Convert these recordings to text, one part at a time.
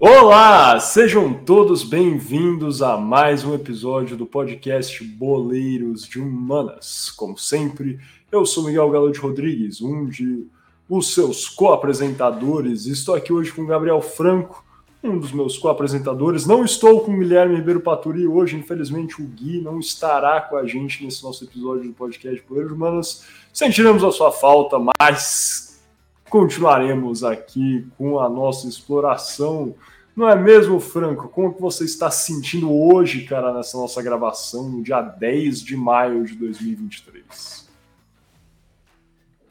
Olá, sejam todos bem-vindos a mais um episódio do podcast Boleiros de Humanas. Como sempre, eu sou Miguel Galo de Rodrigues, um de os seus co-apresentadores. Estou aqui hoje com Gabriel Franco, um dos meus co-apresentadores. Não estou com Guilherme Ribeiro Paturi hoje, infelizmente o Gui não estará com a gente nesse nosso episódio do podcast Boleiros de Humanas. Sentiremos a sua falta, mas continuaremos aqui com a nossa exploração não é mesmo, Franco? Como que você está se sentindo hoje, cara, nessa nossa gravação, no dia 10 de maio de 2023?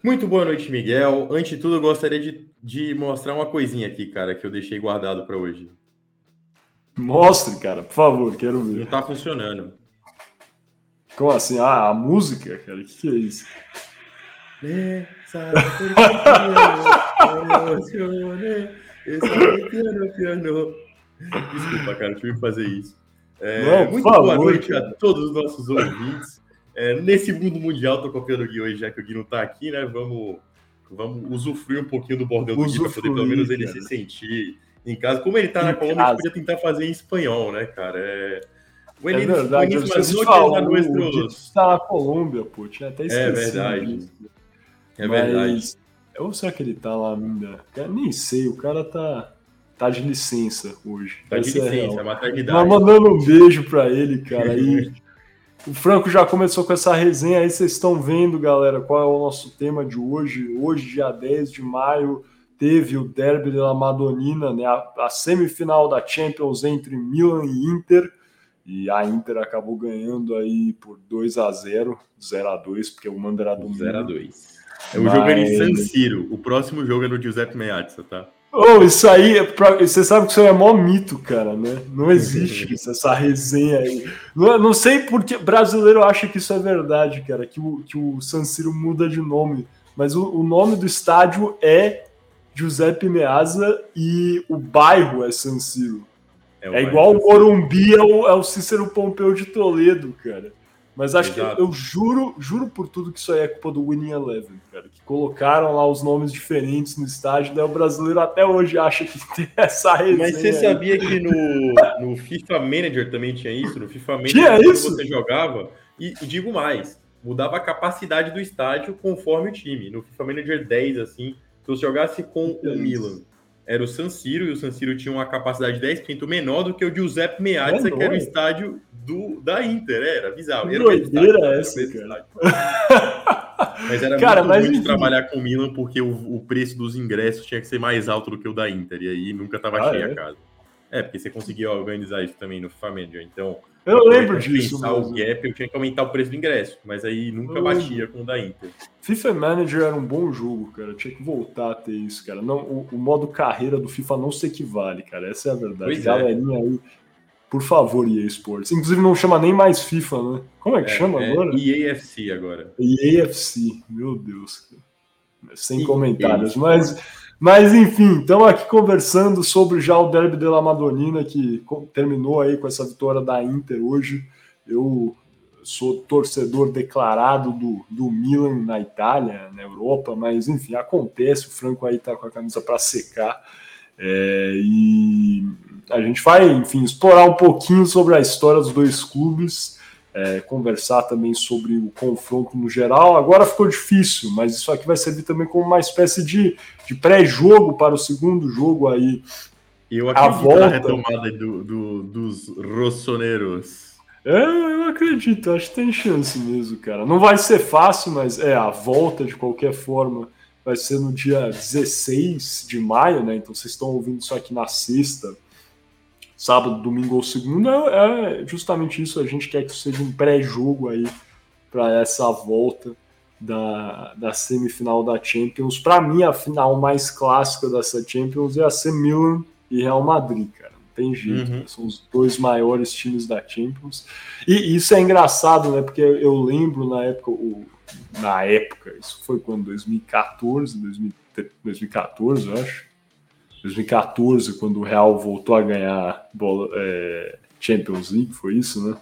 Muito boa noite, Miguel. Antes de tudo, eu gostaria de, de mostrar uma coisinha aqui, cara, que eu deixei guardado para hoje. Mostre, cara, por favor, quero ver. Não tá funcionando. Como assim? Ah, a música, cara? O que, que é isso? Esse piano, piano. Desculpa, cara, tive que fazer isso. É, Não, muito favor, boa noite cara. a todos os nossos ouvintes. É, nesse mundo mundial, tô copiando o Gui hoje, já que o Gui não tá aqui, né? Vamos, vamos usufruir um pouquinho do bordel do Gui para poder pelo menos ele cara. se sentir em casa. Como ele tá em na Colômbia, a gente podia tentar fazer em espanhol, né, cara? É, é verdade, você falou, nuestros... tá na Colômbia, pô, tinha até esquecido. É verdade. É verdade. Ou será que ele tá lá ainda? Eu nem sei, o cara tá, tá de licença hoje. Tá de é licença, é maternidade. Mas mandando um beijo pra ele, cara. Aí, o Franco já começou com essa resenha aí, vocês estão vendo, galera, qual é o nosso tema de hoje. Hoje, dia 10 de maio, teve o Derby da Madonina, né? A, a semifinal da Champions entre Milan e Inter. E a Inter acabou ganhando aí por 2 a 0 0 a 2 porque o mando era do 0 a 2 é o Mas... jogo é em San Siro. O próximo jogo é no Giuseppe Meazza, tá? Oh, isso aí, é pra... você sabe que isso aí é mó mito, cara, né? Não existe isso, essa resenha aí. Não, não sei porque brasileiro acha que isso é verdade, cara, que o, que o San Siro muda de nome. Mas o, o nome do estádio é Giuseppe Meazza e o bairro é San Siro. É, é igual o Morumbi é o, é o Cícero Pompeu de Toledo, cara. Mas acho Exato. que eu juro, juro por tudo que isso aí é culpa do Winning Eleven, cara. Que colocaram lá os nomes diferentes no estádio, daí o brasileiro até hoje acha que tem essa resenha. Mas você sabia que no, no FIFA Manager também tinha isso? No FIFA Manager tinha isso? você jogava, e, e, digo mais, mudava a capacidade do estádio conforme o time. No FIFA Manager 10, assim, se você jogasse com o Milan era o San Siro, e o San Siro tinha uma capacidade 10% menor do que o Giuseppe Meazza, é que era o estádio do, da Inter, era bizarro. Que era doideira essa, cara. Mas era cara, muito mas ruim de trabalhar com o Milan, porque o, o, preço dos ingressos tinha que ser mais alto do que o da Inter, e aí nunca estava ah, cheia é? a casa. É, porque você conseguia organizar isso também no Manager, então... Eu lembro disso. Pensar o gap, eu tinha que aumentar o preço do ingresso, mas aí nunca eu batia com o da Inter. FIFA Manager era um bom jogo, cara. Tinha que voltar a ter isso, cara. Não, o, o modo carreira do FIFA não se equivale, cara. Essa é a verdade. Pois é. Galerinha é. aí, por favor, EA Sports. Inclusive não chama nem mais FIFA, né? Como é que é, chama é agora? EAFC agora. EAFC, meu Deus. Sem comentários, mas mas enfim, estamos aqui conversando sobre já o Derby de la Madonina, que terminou aí com essa vitória da Inter hoje. Eu sou torcedor declarado do, do Milan na Itália, na Europa, mas enfim, acontece, o Franco aí tá com a camisa para secar. É, e a gente vai, enfim, explorar um pouquinho sobre a história dos dois clubes é, conversar também sobre o confronto no geral. Agora ficou difícil, mas isso aqui vai servir também como uma espécie de, de pré-jogo para o segundo jogo aí. Eu acredito a volta... na retomada do, do, dos rossoneiros. É, eu acredito, acho que tem chance mesmo, cara. Não vai ser fácil, mas é a volta de qualquer forma vai ser no dia 16 de maio, né? Então vocês estão ouvindo isso aqui na sexta sábado, domingo ou segunda, é justamente isso. A gente quer que seja um pré-jogo aí para essa volta da, da semifinal da Champions. Para mim, a final mais clássica dessa Champions é a ser Milan e Real Madrid, cara. Não tem jeito. Uhum. São os dois maiores times da Champions. E isso é engraçado, né? Porque eu lembro na época, o, na época, isso foi quando? 2014, 2014, eu acho 2014, quando o Real voltou a ganhar bola, é, Champions League, foi isso, né?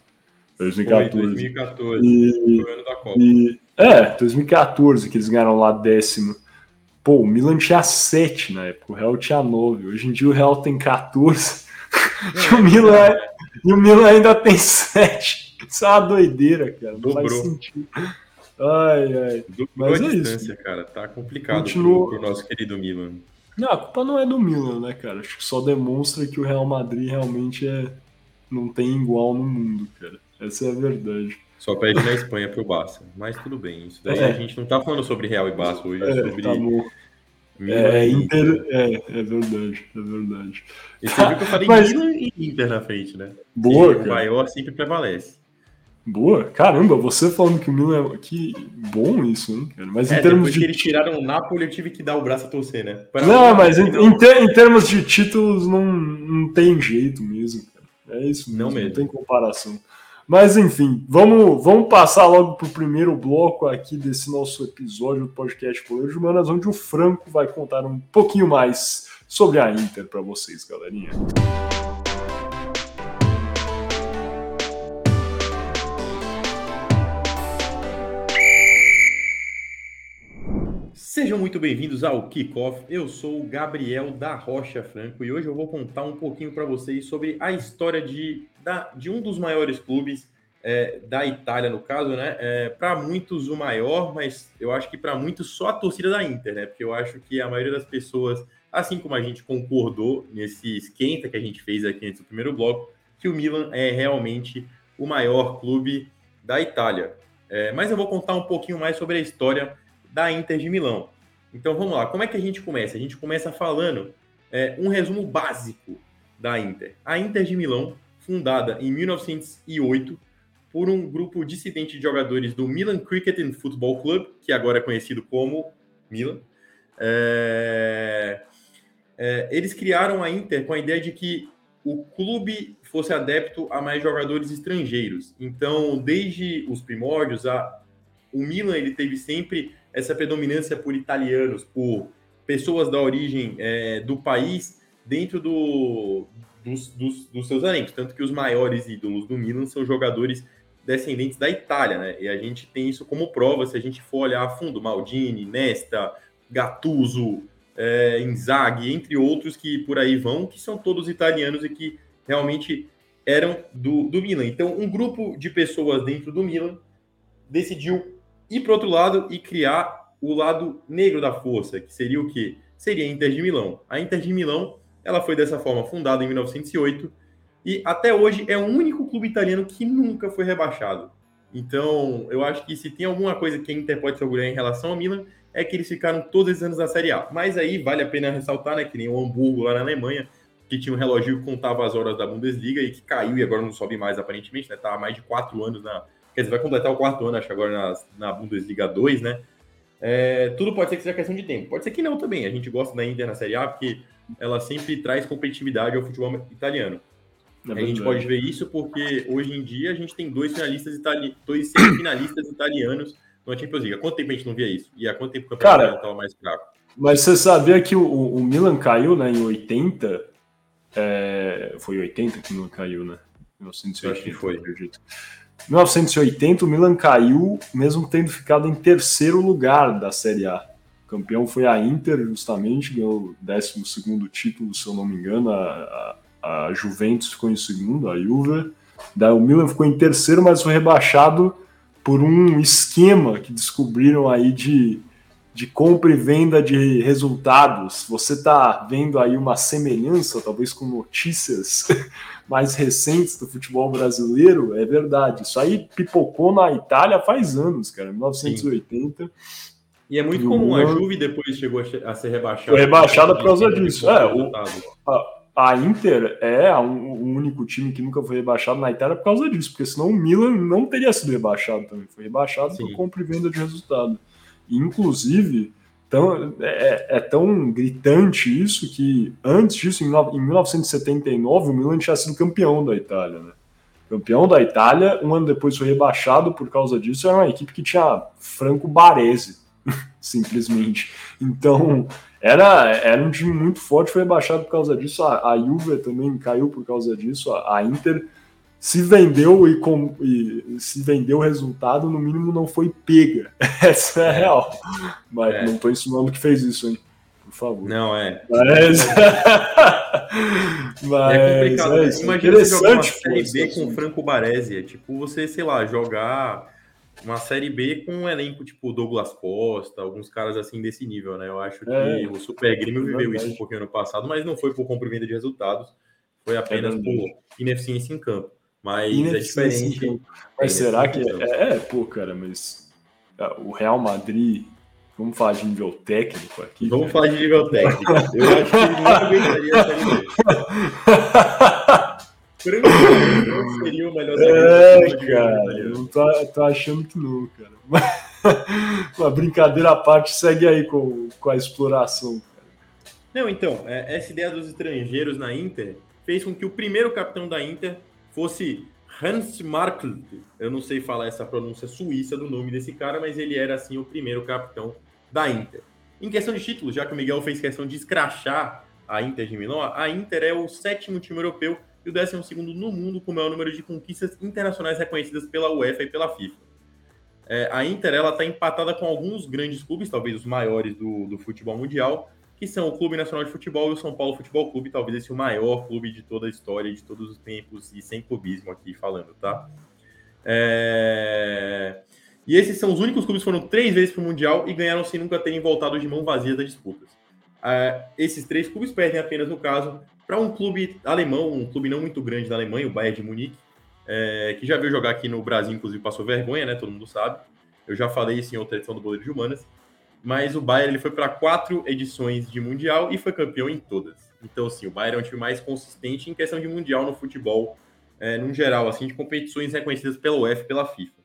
2014. Foi 2014, e, foi o ano da Copa. E, é, 2014, que eles ganharam lá décimo. Pô, o Milan tinha 7 na época, o Real tinha 9. Hoje em dia o Real tem 14 e, o Milan, é, e o Milan ainda tem 7. Isso é uma doideira, cara. Não Dobrou. faz sentido. Ai, ai. Dobrou Mas a é distância, isso. cara. Tá complicado Continua... pro, pro nosso querido Milan. Não, a culpa não é do Milan, né, cara? Acho que só demonstra que o Real Madrid realmente é não tem igual no mundo, cara. Essa é a verdade. Só perde na Espanha pro Barça. Mas tudo bem. Isso daí é. a gente não tá falando sobre Real e Barça hoje, é, sobre. Tá é, Inter, é, é verdade, é verdade. E você viu que eu falei Mas... Milan e Inter na frente, né? Boa. o maior sempre prevalece. Boa, caramba, você falando que o Milan é. Que bom isso, hein, cara? Mas é, em termos de. que eles tiraram o Napoli, eu tive que dar o braço a torcer, né? Para não, mas em, em, ter, em, termos de títulos, não, não tem jeito mesmo, cara. É isso mesmo, não, mesmo. não tem comparação. Mas enfim, vamos, vamos passar logo para o primeiro bloco aqui desse nosso episódio do podcast por hoje, Manas, onde o Franco vai contar um pouquinho mais sobre a Inter para vocês, galerinha. Sejam muito bem-vindos ao Kickoff. Eu sou o Gabriel da Rocha Franco e hoje eu vou contar um pouquinho para vocês sobre a história de, da, de um dos maiores clubes é, da Itália, no caso, né? É, para muitos o maior, mas eu acho que para muitos só a torcida da Inter, né? Porque eu acho que a maioria das pessoas, assim como a gente concordou nesse esquenta que a gente fez aqui antes do primeiro bloco, que o Milan é realmente o maior clube da Itália. É, mas eu vou contar um pouquinho mais sobre a história da Inter de Milão. Então vamos lá, como é que a gente começa? A gente começa falando é, um resumo básico da Inter. A Inter de Milão, fundada em 1908 por um grupo dissidente de jogadores do Milan Cricket and Football Club, que agora é conhecido como Milan. É... É, eles criaram a Inter com a ideia de que o clube fosse adepto a mais jogadores estrangeiros. Então, desde os primórdios, a, o Milan ele teve sempre essa predominância por italianos, por pessoas da origem é, do país dentro do, dos, dos, dos, seus elencos. Tanto que os maiores ídolos do Milan são jogadores descendentes da Itália, né? E a gente tem isso como prova se a gente for olhar a fundo. Maldini, Nesta, Gattuso, é, Inzaghi, entre outros que por aí vão, que são todos italianos e que realmente eram do, do Milan. Então, um grupo de pessoas dentro do Milan decidiu ir para outro lado e criar o lado negro da força, que seria o quê? Seria a Inter de Milão. A Inter de Milão, ela foi dessa forma fundada em 1908 e até hoje é o único clube italiano que nunca foi rebaixado. Então, eu acho que se tem alguma coisa que a Inter pode se orgulhar em relação ao Milan, é que eles ficaram todos os anos na Série A. Mas aí vale a pena ressaltar, né, que nem o Hamburgo lá na Alemanha, que tinha um relógio que contava as horas da Bundesliga e que caiu e agora não sobe mais aparentemente, né? Tá há mais de quatro anos na, quer dizer, vai completar o quarto ano, acho agora na, na Bundesliga 2, né? É, tudo pode ser que seja questão de tempo. Pode ser que não também. A gente gosta da Inter na Série A porque ela sempre traz competitividade ao futebol italiano. É a gente pode ver isso porque hoje em dia a gente tem dois finalistas itali dois semifinalistas italianos na Champions League. Há quanto tempo a gente não via isso? E há quanto tempo o campeonato estava mais fraco? Mas você sabia que o, o Milan caiu né, em 80? É, foi 80 que o Milan caiu, né? 1980, acho que foi. Acredito. 1980, o Milan caiu, mesmo tendo ficado em terceiro lugar da Série A. O campeão foi a Inter, justamente, ganhou o 12 título, se eu não me engano. A, a, a, Juventus ficou em segundo, a Juve. Daí o Milan ficou em terceiro, mas foi rebaixado por um esquema que descobriram aí de, de compra e venda de resultados. Você está vendo aí uma semelhança, talvez com notícias mais recentes do futebol brasileiro, é verdade. Isso aí pipocou na Itália faz anos, cara, 1980. Sim. E é muito e comum, a Juve depois chegou a ser rebaixada. Foi rebaixada por causa disso. É, o, a, a, Inter é um, o único time que nunca foi rebaixado na Itália por causa disso, porque senão o Milan não teria sido rebaixado também. Foi rebaixado Sim. por compra e venda de resultado. Inclusive, tão, é, é, tão gritante isso que antes disso, em, em 1979, o Milan tinha sido campeão da Itália, né? Campeão da Itália, um ano depois foi rebaixado por causa disso. Era uma equipe que tinha Franco Baresi, simplesmente. Então, era, era um time muito forte, foi rebaixado por causa disso. A, a Juve também caiu por causa disso. A, a Inter se vendeu e, com, e se vendeu o resultado, no mínimo não foi pega. Essa é a real. Mas é. não estou insinuando que fez isso, hein? Por favor. Não, é. Mas. Mas é complicado. É isso. Imagina você jogar uma série B com Franco Baresi. É tipo você, sei lá, jogar uma série B com um elenco tipo Douglas Costa, alguns caras assim desse nível, né? Eu acho que é, o Super Grêmio viveu isso um pouquinho no passado, mas não foi por compra e venda de resultados, foi apenas é por ineficiência em campo. Mas é diferente. Mas será que. É, é, pô, cara, mas ah, o Real Madrid. Vamos falar de nível técnico aqui. Vamos cara. falar de nível técnico. Eu acho que ele não aguentaria essa Franco seria o melhor É, cara, eu não tô, tô, achando que não, cara. Uma brincadeira à parte, segue aí com, com a exploração. Cara. Não, então, é, essa ideia dos estrangeiros na Inter fez com que o primeiro capitão da Inter fosse Hans Markl. Eu não sei falar essa pronúncia suíça do nome desse cara, mas ele era assim o primeiro capitão da Inter. Em questão de títulos, já que o Miguel fez questão de escrachar a Inter de Milão, a Inter é o sétimo time europeu e o décimo segundo no mundo com o maior número de conquistas internacionais reconhecidas pela UEFA e pela FIFA. É, a Inter ela está empatada com alguns grandes clubes, talvez os maiores do, do futebol mundial, que são o Clube Nacional de Futebol e o São Paulo Futebol Clube, talvez esse o maior clube de toda a história, de todos os tempos, e sem clubismo aqui falando, tá? É... E esses são os únicos clubes que foram três vezes para o Mundial e ganharam sem nunca terem voltado de mão vazia das disputas. É... Esses três clubes perdem apenas, no caso, para um clube alemão, um clube não muito grande da Alemanha, o Bayern de Munique, é... que já veio jogar aqui no Brasil, inclusive passou vergonha, né? Todo mundo sabe. Eu já falei isso em outra edição do Boleiro de Humanas mas o Bayern ele foi para quatro edições de Mundial e foi campeão em todas. Então, assim, o Bayern é um time mais consistente em questão de Mundial no futebol, é, no geral, assim, de competições reconhecidas pela UEFA e pela FIFA.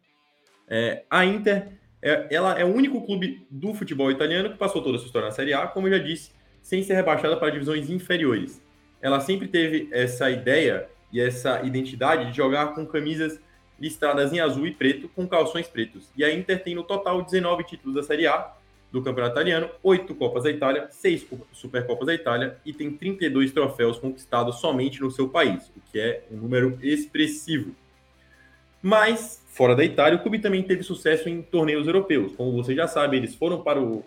É, a Inter, é, ela é o único clube do futebol italiano que passou toda a sua história na Série A, como eu já disse, sem ser rebaixada para divisões inferiores. Ela sempre teve essa ideia e essa identidade de jogar com camisas listradas em azul e preto, com calções pretos. E a Inter tem no total 19 títulos da Série A, do Campeonato Italiano, oito Copas da Itália, seis Supercopas da Itália e tem 32 troféus conquistados somente no seu país, o que é um número expressivo. Mas, fora da Itália, o clube também teve sucesso em torneios europeus. Como você já sabe, eles foram para o.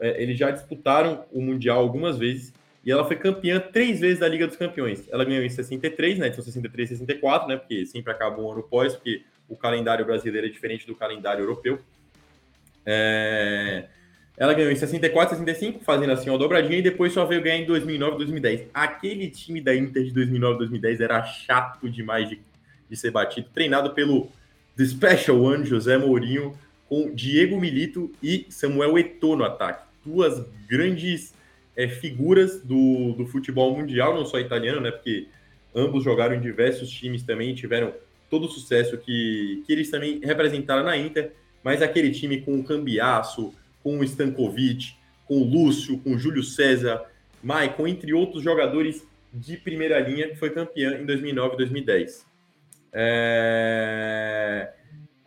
É, eles já disputaram o Mundial algumas vezes e ela foi campeã três vezes da Liga dos Campeões. Ela ganhou em 63, né? Então 63 e 64, né? Porque sempre acaba um ano pós, porque o calendário brasileiro é diferente do calendário europeu. É... Ela ganhou em 64, 65, fazendo assim uma dobradinha, e depois só veio ganhar em 2009, 2010. Aquele time da Inter de 2009, 2010 era chato demais de, de ser batido, treinado pelo The Special One, José Mourinho, com Diego Milito e Samuel Eto'o no ataque. Duas grandes é, figuras do, do futebol mundial, não só italiano, né? Porque ambos jogaram em diversos times também, tiveram todo o sucesso que, que eles também representaram na Inter, mas aquele time com o Cambiaço, com o Stankovic, com o Lúcio, com o Júlio César, Maicon, entre outros jogadores de primeira linha, que foi campeã em 2009 e 2010. É...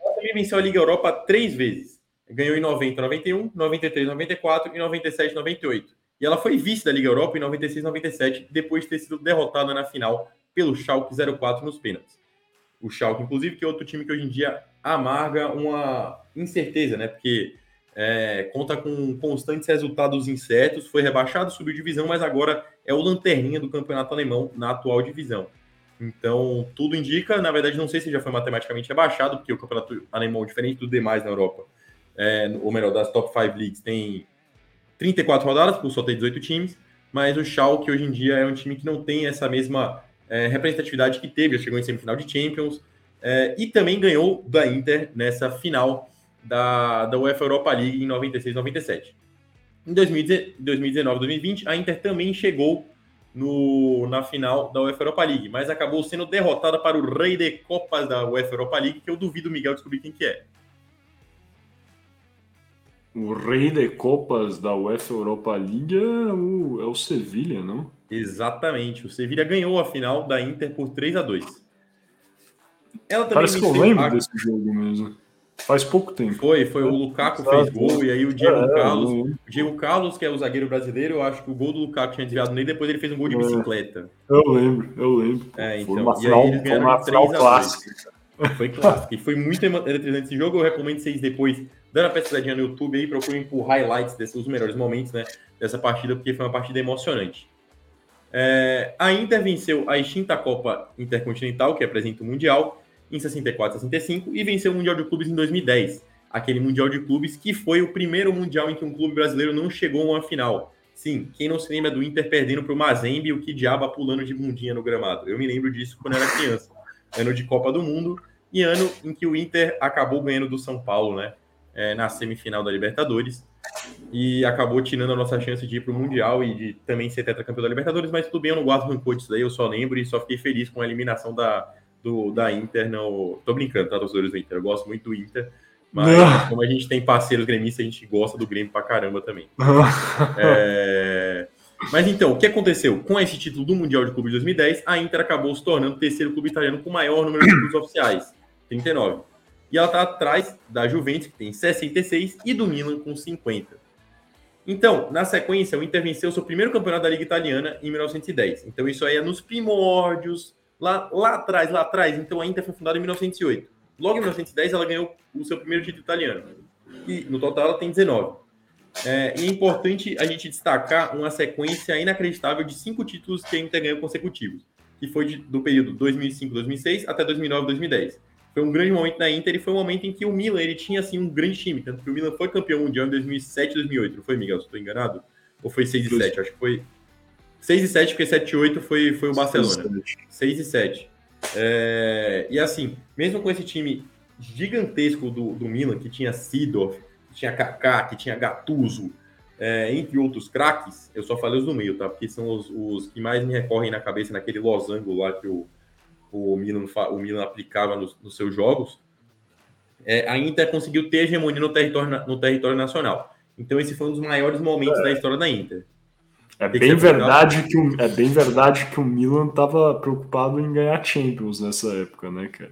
Ela também venceu a Liga Europa três vezes. Ganhou em 90, 91, 93, 94 e 97, 98. E ela foi vice da Liga Europa em 96, 97, depois de ter sido derrotada na final pelo Schalke 04 nos pênaltis. O Schalke, inclusive, que é outro time que hoje em dia amarga uma incerteza, né? Porque é, conta com constantes resultados incertos, foi rebaixado, subiu divisão, mas agora é o lanterninha do campeonato alemão na atual divisão. Então, tudo indica, na verdade, não sei se já foi matematicamente rebaixado, porque o campeonato alemão, diferente dos demais na Europa, é, ou melhor, das top 5 leagues, tem 34 rodadas, por só ter 18 times, mas o Schalke hoje em dia é um time que não tem essa mesma é, representatividade que teve, já chegou em semifinal de Champions, é, e também ganhou da Inter nessa final da, da UEFA Europa League em 96 97. Em 2019 2020, a Inter também chegou no, na final da UEFA Europa League, mas acabou sendo derrotada para o rei de copas da UEFA Europa League, que eu duvido o Miguel descobrir quem que é. O rei de copas da UEFA Europa League é o, é o Sevilha, não? Exatamente. O Sevilha ganhou a final da Inter por 3 a 2 Ela também Parece que eu lembro a... desse jogo mesmo. Faz pouco tempo. Foi, foi. O Lukaku fez gol, e aí o Diego é, Carlos. O Diego Carlos, que é o zagueiro brasileiro, eu acho que o gol do Lukaku tinha desviado nele, depois ele fez um gol de é. bicicleta. Eu lembro, eu lembro. É, então. Foi e aí uma final clássica. Foi clássico. E foi muito eletrizante esse jogo. Eu recomendo vocês depois dando a pesquisadinha no YouTube aí, procurem por highlights desses os melhores momentos né, dessa partida, porque foi uma partida emocionante. É, a Inter venceu a extinta Copa Intercontinental, que apresenta o Mundial, em 64 65, e venceu o Mundial de Clubes em 2010. Aquele Mundial de Clubes que foi o primeiro Mundial em que um clube brasileiro não chegou a uma final. Sim, quem não se lembra do Inter perdendo para o Mazembe e o que diaba pulando de bundinha no gramado? Eu me lembro disso quando era criança. Ano de Copa do Mundo e ano em que o Inter acabou ganhando do São Paulo, né? É, na semifinal da Libertadores e acabou tirando a nossa chance de ir para o Mundial e de também ser tetracampeão da Libertadores, mas tudo bem, eu não guardo rancor disso daí, eu só lembro e só fiquei feliz com a eliminação da, do, da Inter. No... Tô brincando, tá, torcedores do Inter, eu gosto muito do Inter, mas não. como a gente tem parceiros gremistas, a gente gosta do Grêmio pra caramba também. é... Mas então, o que aconteceu? Com esse título do Mundial de Clube de 2010, a Inter acabou se tornando o terceiro clube italiano com o maior número de títulos oficiais, 39. E ela está atrás da Juventus, que tem 66, e do Milan, com 50. Então, na sequência, o Inter venceu seu primeiro campeonato da Liga Italiana em 1910. Então, isso aí é nos primórdios, lá, lá atrás, lá atrás. Então, a Inter foi fundada em 1908. Logo em 1910, ela ganhou o seu primeiro título italiano. E, no total, ela tem 19. É, e é importante a gente destacar uma sequência inacreditável de cinco títulos que a Inter ganhou consecutivos, que foi de, do período 2005-2006 até 2009-2010 foi um grande momento na Inter e foi um momento em que o Milan ele tinha assim um grande time, tanto que o Milan foi campeão mundial em 2007, 2008, não foi, Miguel? Se estou enganado? Ou foi 6 e 7? Acho que foi 6 e 7, porque 7 e 8 foi, foi o Barcelona. 6 e 7. É... E assim, mesmo com esse time gigantesco do, do Milan, que tinha Sidorf, que tinha Kaká, que tinha Gattuso, é, entre outros craques, eu só falei os do meio, tá? Porque são os, os que mais me recorrem na cabeça naquele losango lá que o o Milan, o Milan aplicava nos, nos seus jogos, é, a Inter conseguiu ter hegemonia no território, no território nacional. Então, esse foi um dos maiores momentos é. da história da Inter. É bem, verdade que o, é bem verdade que o Milan estava preocupado em ganhar Champions nessa época, né, cara?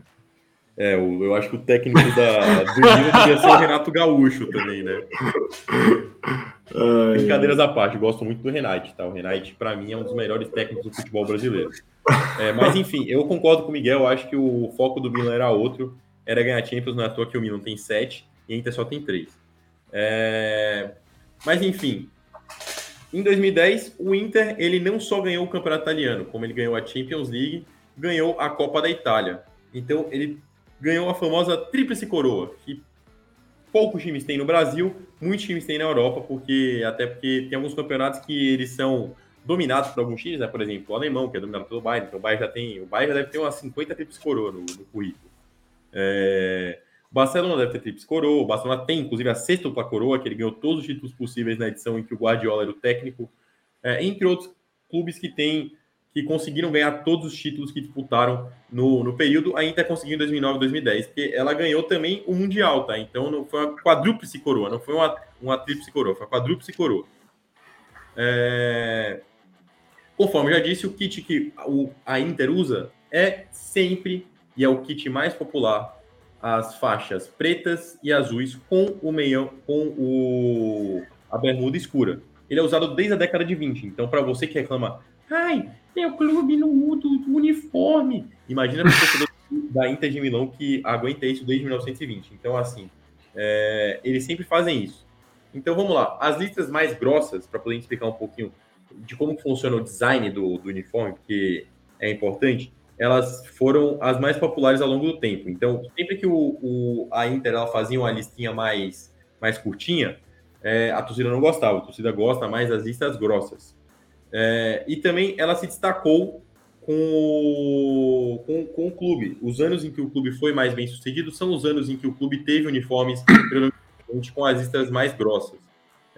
É, eu, eu acho que o técnico da, do Milan devia ser o Renato Gaúcho também, né? Ai, Brincadeiras à parte, gosto muito do Renate, tá? O Renate, para mim, é um dos melhores técnicos do futebol brasileiro. É, mas, enfim, eu concordo com o Miguel, acho que o foco do Milan era outro, era ganhar Champions, não é à toa que o Milan tem sete e a Inter só tem três. É... Mas, enfim, em 2010, o Inter, ele não só ganhou o Campeonato Italiano, como ele ganhou a Champions League, ganhou a Copa da Itália. Então, ele ganhou a famosa Tríplice Coroa, que poucos times têm no Brasil, muitos times têm na Europa, porque até porque tem alguns campeonatos que eles são dominados por alguns times, né? Por exemplo, o alemão, que é dominado pelo Bayern, então o Bayern já tem, o Bayern já deve ter umas 50 trips coroa no, no currículo. É, o Barcelona deve ter trips coroa, o Barcelona tem inclusive a sexta coroa, que ele ganhou todos os títulos possíveis na edição em que o Guardiola era o técnico, é, entre outros clubes que têm que conseguiram ganhar todos os títulos que disputaram no, no período. A Inter conseguiu em 2009 e 2010, porque ela ganhou também o Mundial, tá? Então não foi uma quadrúplice coroa, não foi uma, uma tríplice coroa, foi uma quadrúplice coroa. É... Conforme já disse, o kit que a Inter usa é sempre, e é o kit mais popular, as faixas pretas e azuis com o meião, com o, a bermuda escura. Ele é usado desde a década de 20. Então, para você que reclama, ai, meu clube não muda o uniforme. Imagina o torcedor da Inter de Milão que aguenta isso desde 1920. Então, assim, é, eles sempre fazem isso. Então, vamos lá. As listas mais grossas, para poder explicar um pouquinho de como funciona o design do, do uniforme, porque é importante, elas foram as mais populares ao longo do tempo. Então, sempre que o, o a Inter ela fazia uma listinha mais, mais curtinha, é, a torcida não gostava. A torcida gosta mais das listas grossas. É, e também ela se destacou com o, com, com o clube. Os anos em que o clube foi mais bem sucedido são os anos em que o clube teve uniformes com as listras mais grossas.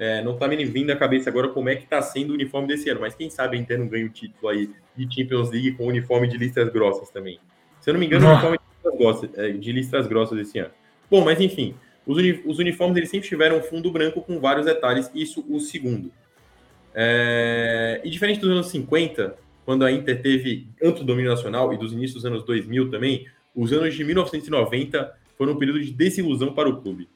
É, não está me vindo à cabeça agora como é que está sendo o uniforme desse ano, mas quem sabe a Inter não ganha o título aí de Champions League com uniforme de listras grossas também. Se eu não me engano, o uniforme de listras, grossas, é, de listras grossas esse ano. Bom, mas enfim, os, uni os uniformes eles sempre tiveram um fundo branco com vários detalhes, isso o segundo. É... E diferente dos anos 50, quando a Inter teve amplo domínio nacional, e dos inícios dos anos 2000 também, os anos de 1990 foi um período de desilusão para o clube.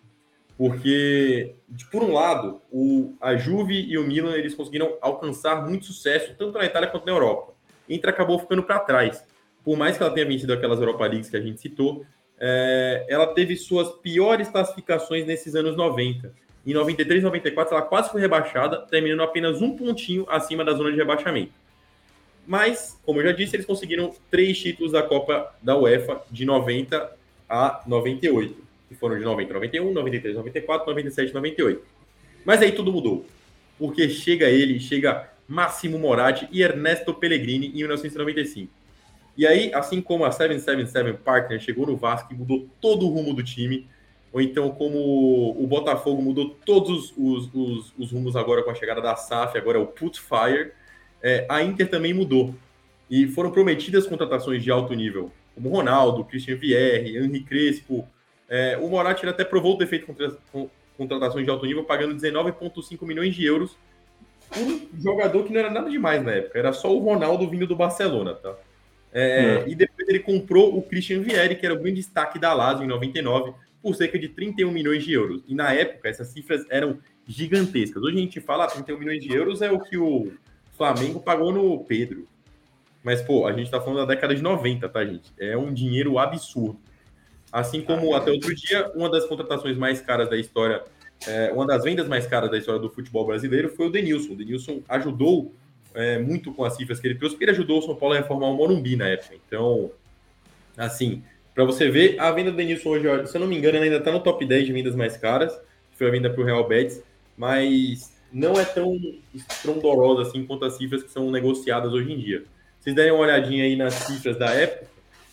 Porque, por um lado, o, a Juve e o Milan eles conseguiram alcançar muito sucesso, tanto na Itália quanto na Europa. Inter acabou ficando para trás. Por mais que ela tenha vencido aquelas Europa Leagues que a gente citou, é, ela teve suas piores classificações nesses anos 90. Em 93 e 94, ela quase foi rebaixada, terminando apenas um pontinho acima da zona de rebaixamento. Mas, como eu já disse, eles conseguiram três títulos da Copa da UEFA de 90 a 98, que foram de 90 a 91, 93 a 94, 97 a 98. Mas aí tudo mudou, porque chega ele, chega Massimo Moratti e Ernesto Pellegrini em 1995. E aí, assim como a 777 Partner chegou no Vasco e mudou todo o rumo do time, ou então como o Botafogo mudou todos os, os, os rumos agora com a chegada da SAF, agora é o Putfire, é, a Inter também mudou. E foram prometidas contratações de alto nível, como Ronaldo, Christian Vierre, Henri Crespo. É, o Moratti até provou o defeito contra, com contratações de alto nível, pagando 19,5 milhões de euros por um jogador que não era nada demais na época, era só o Ronaldo vindo do Barcelona, tá? É, é. E depois ele comprou o Christian Vieri, que era o grande destaque da Lazio em 99, por cerca de 31 milhões de euros. E na época, essas cifras eram gigantescas. Hoje a gente fala ah, 31 milhões de euros é o que o Flamengo pagou no Pedro. Mas, pô, a gente tá falando da década de 90, tá, gente? É um dinheiro absurdo. Assim como até outro dia, uma das contratações mais caras da história, é, uma das vendas mais caras da história do futebol brasileiro foi o Denilson. O Denilson ajudou é, muito com as cifras que ele trouxe, porque ele ajudou o São Paulo a reformar o Morumbi na época. Então, assim, para você ver, a venda do Denilson hoje, se eu não me engano, ainda está no top 10 de vendas mais caras, que foi a venda para o Real Betis, mas não é tão estrondorosa assim quanto as cifras que são negociadas hoje em dia. Vocês derem uma olhadinha aí nas cifras da época,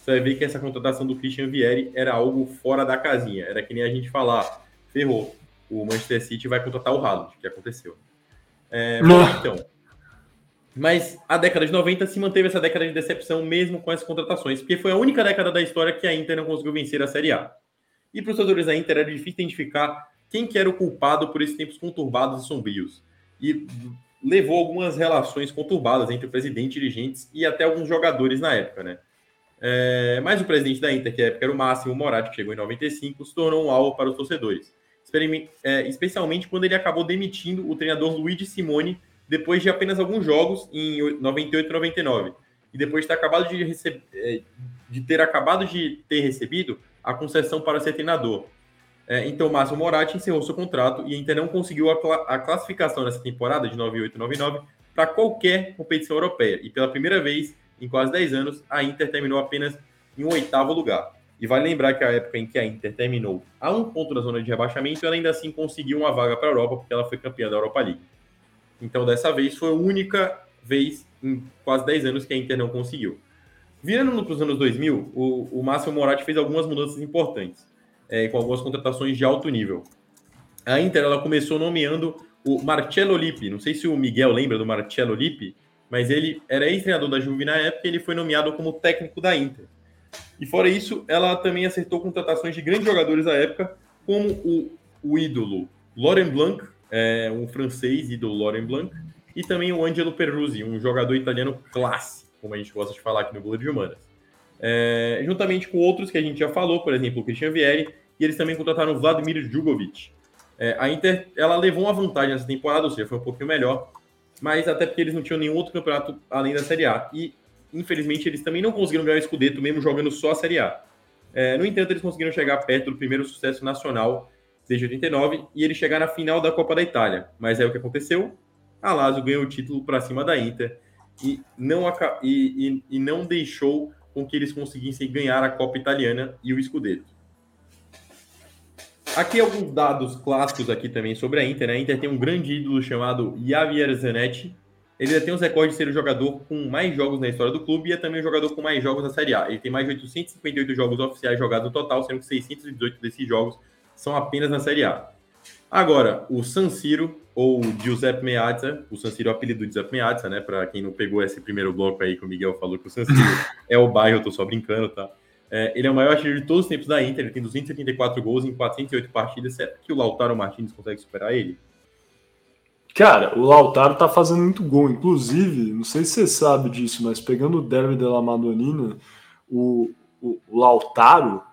você vai ver que essa contratação do Christian Vieri era algo fora da casinha. Era que nem a gente falar, ferrou, o Manchester City vai contratar o Haaland, que aconteceu. É, então, mas a década de 90 se manteve essa década de decepção mesmo com as contratações, porque foi a única década da história que a Inter não conseguiu vencer a Série A. E para os torcedores da Inter era difícil identificar quem que era o culpado por esses tempos conturbados e sombrios. E levou algumas relações conturbadas entre o presidente, dirigentes e até alguns jogadores na época, né? É, mas o presidente da Inter, que na época era o Máximo Moratti, que chegou em 95, se tornou um alvo para os torcedores. É, especialmente quando ele acabou demitindo o treinador Luigi Simone depois de apenas alguns jogos em 98 e 99. E depois de ter acabado de, é, de ter acabado de ter recebido a concessão para ser treinador. É, então, Márcio Moratti encerrou seu contrato e a Inter não conseguiu a, a classificação nessa temporada de 98 e 99 para qualquer competição europeia. E pela primeira vez em quase 10 anos, a Inter terminou apenas em um oitavo lugar. E vale lembrar que a época em que a Inter terminou a um ponto da zona de rebaixamento, ela ainda assim conseguiu uma vaga para a Europa, porque ela foi campeã da Europa League. Então, dessa vez, foi a única vez em quase 10 anos que a Inter não conseguiu. Virando para os anos 2000, o, o Márcio Moratti fez algumas mudanças importantes é, com algumas contratações de alto nível. A Inter ela começou nomeando o Marcello Lippi. Não sei se o Miguel lembra do Marcello Lippi, mas ele era ex-treinador da Juve na época e ele foi nomeado como técnico da Inter. E fora isso, ela também acertou contratações de grandes jogadores da época, como o, o ídolo Laurent Blanc, é, um francês ídolo Laurent Blanc, e também o Angelo Peruzzi, um jogador italiano clássico, como a gente gosta de falar aqui no Gol de Humanas. É, juntamente com outros que a gente já falou, por exemplo, o Christian Vieri, e eles também contrataram o Vladimir Djugovic. É, a Inter ela levou uma vantagem nessa temporada, ou seja, foi um pouquinho melhor, mas até porque eles não tinham nenhum outro campeonato além da Série A. E, infelizmente, eles também não conseguiram ganhar o Scudetto, mesmo jogando só a Série A. É, no entanto, eles conseguiram chegar perto do primeiro sucesso nacional desde 89 e eles chegaram na final da Copa da Itália. Mas é o que aconteceu. A Lazio ganhou o título para cima da Inter e não, e, e, e não deixou com que eles conseguissem ganhar a Copa Italiana e o Scudetto. Aqui alguns dados clássicos aqui também sobre a Inter. Né? A Inter tem um grande ídolo chamado Javier Zanetti. Ele tem os recordes de ser o jogador com mais jogos na história do clube e é também o jogador com mais jogos na Série A. Ele tem mais de 858 jogos oficiais jogados no total, sendo que 618 desses jogos são apenas na Série A. Agora, o San Siro, ou Giuseppe Meazza, o San Siro é o apelido do Giuseppe Meazza, né? Para quem não pegou esse primeiro bloco aí que o Miguel falou que o San Siro é o bairro, eu tô só brincando, tá? É, ele é o maior artilheiro de todos os tempos da Inter, ele tem 274 gols em 408 partidas. Será que o Lautaro Martins consegue superar ele? Cara, o Lautaro tá fazendo muito gol. Inclusive, não sei se você sabe disso, mas pegando o derby da Madonina, o, o, o Lautaro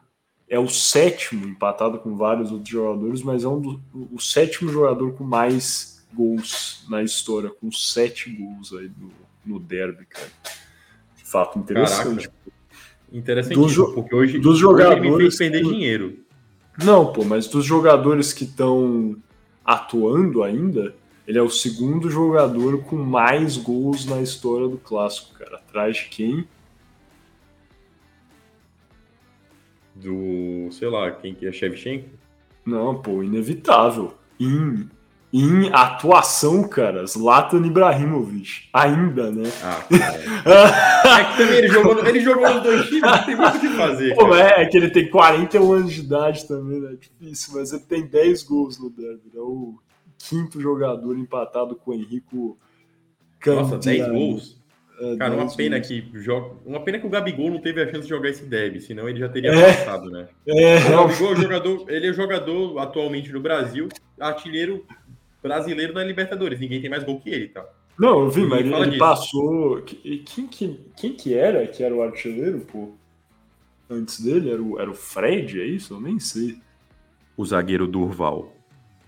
é o sétimo, empatado com vários outros jogadores, mas é um do, o sétimo jogador com mais gols na história, com sete gols aí no, no derby, cara. Fato interessante. Caraca. Interessante, porque hoje, dos jogadores hoje ele me fez perder que... dinheiro. Não, pô, mas dos jogadores que estão atuando ainda, ele é o segundo jogador com mais gols na história do clássico, cara. Atrás de quem? Do, sei lá, quem que é Shevchenko? Não, pô, inevitável. In em atuação, cara, Zlatan Ibrahimovic. Ainda, né? Ah, é que também ele jogou, ele jogou nos dois times, não tem muito o que fazer. Pô, é, é, que ele tem 41 anos de idade também, né? Difícil, mas ele tem 10 gols no derby. É o quinto jogador empatado com o Henrico Nossa, 10 gols? É, cara, uma pena gols. que joga. Uma pena que o Gabigol não teve a chance de jogar esse derby, senão ele já teria é, passado, né? É, o Gabigol é jogador, ele é jogador atualmente no Brasil, artilheiro brasileiro da Libertadores. Ninguém tem mais gol que ele, tá? Não, eu vi, mas ele, ele passou. Quem que, quem que era que era o artilheiro, pô? Antes dele? Era o, era o Fred, é isso? Eu nem sei. O zagueiro Durval.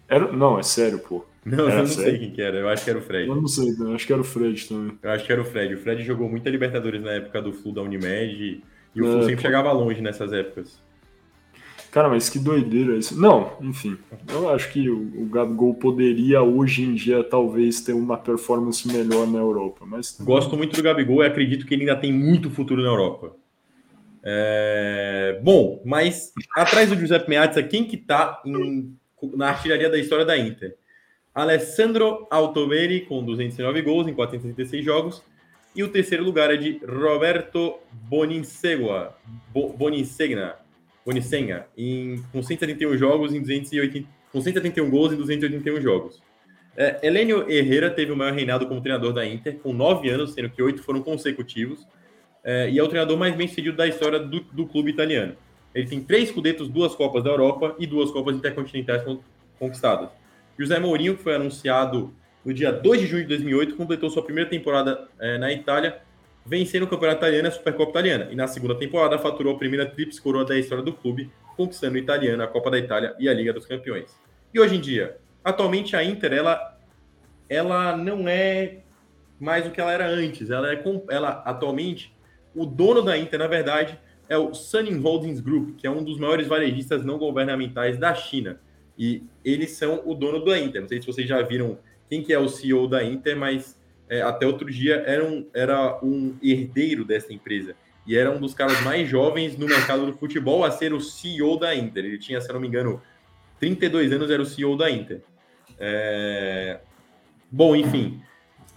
Era, não, é sério, pô. Não, era eu não sério? sei quem que era. Eu acho que era o Fred. Eu não sei, não. acho que era o Fred também. Eu acho que era o Fred. O Fred jogou muita Libertadores na época do Flu da Unimed. E o é, Flu sempre pô. chegava longe nessas épocas. Cara, mas que doideira isso. Não, enfim. Eu acho que o, o Gabigol poderia hoje em dia talvez ter uma performance melhor na Europa. Mas Gosto muito do Gabigol e acredito que ele ainda tem muito futuro na Europa. É... Bom, mas atrás do Giuseppe Meazza, quem que tá em... na artilharia da história da Inter? Alessandro Altoveri com 209 gols em 436 jogos. E o terceiro lugar é de Roberto Boninsegua, Bo, Boninsegna, Bonicenha, em, com 171 jogos em 280, com 171 gols em 281 jogos. É, Helênio Herrera teve o maior reinado como treinador da Inter, com nove anos, sendo que oito foram consecutivos, é, e é o treinador mais bem sucedido da história do, do, clube italiano. Ele tem três cudetos, duas Copas da Europa e duas Copas Intercontinentais conquistadas. José Mourinho, que foi anunciado no dia 2 de junho de 2008, completou sua primeira temporada é, na Itália vencendo o Campeonato Italiano e a Supercopa Italiana. E na segunda temporada faturou a primeira tríplice coroa da história do clube, conquistando o Italiano, a Copa da Itália e a Liga dos Campeões. E hoje em dia, atualmente a Inter, ela, ela não é mais o que ela era antes. Ela é ela atualmente o dono da Inter, na verdade, é o Suning Holdings Group, que é um dos maiores varejistas não governamentais da China. E eles são o dono da Inter. Não sei se vocês já viram quem que é o CEO da Inter, mas é, até outro dia, era um, era um herdeiro dessa empresa. E era um dos caras mais jovens no mercado do futebol a ser o CEO da Inter. Ele tinha, se não me engano, 32 anos, era o CEO da Inter. É... Bom, enfim.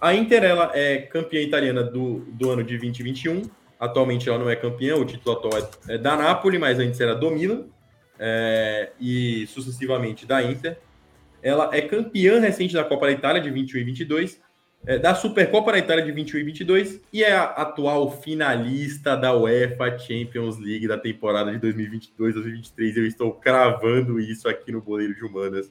A Inter ela é campeã italiana do, do ano de 2021. Atualmente ela não é campeã, o título atual é, é da Napoli, mas antes era do Milan. É, e sucessivamente da Inter. Ela é campeã recente da Copa da Itália de 21 e 22 é, da Supercopa da Itália de 21 e 22 e é a atual finalista da UEFA Champions League da temporada de 2022-2023. Eu estou cravando isso aqui no Boleiro de Humanas.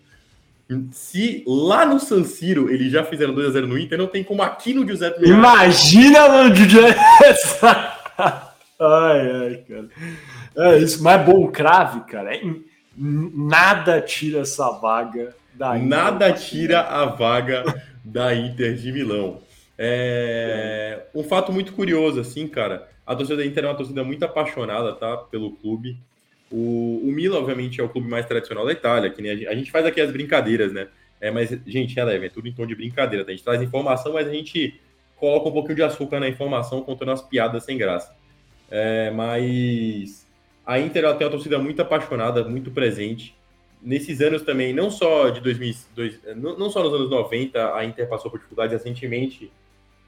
Se lá no San Siro eles já fizeram 2x0 no Inter, não tem como aqui no Giuseppe Meazza. Imagina, mano, Giuseppe! ai, ai, cara. É isso, mas bom, crave, cara. É, nada tira essa vaga da Nada tira a vaga da Inter de Milão. É, um fato muito curioso, assim, cara. A torcida da Inter é uma torcida muito apaixonada, tá? Pelo clube. O, o Milan, obviamente, é o clube mais tradicional da Itália, que nem a gente, a gente faz aqui as brincadeiras, né? É, mas, gente, releva, é tudo em tom de brincadeira. Tá? A gente traz informação, mas a gente coloca um pouquinho de açúcar na informação, contando as piadas sem graça. É, mas a Inter ela tem uma torcida muito apaixonada, muito presente nesses anos também, não só de 2002, não só nos anos 90, a Inter passou por dificuldades recentemente.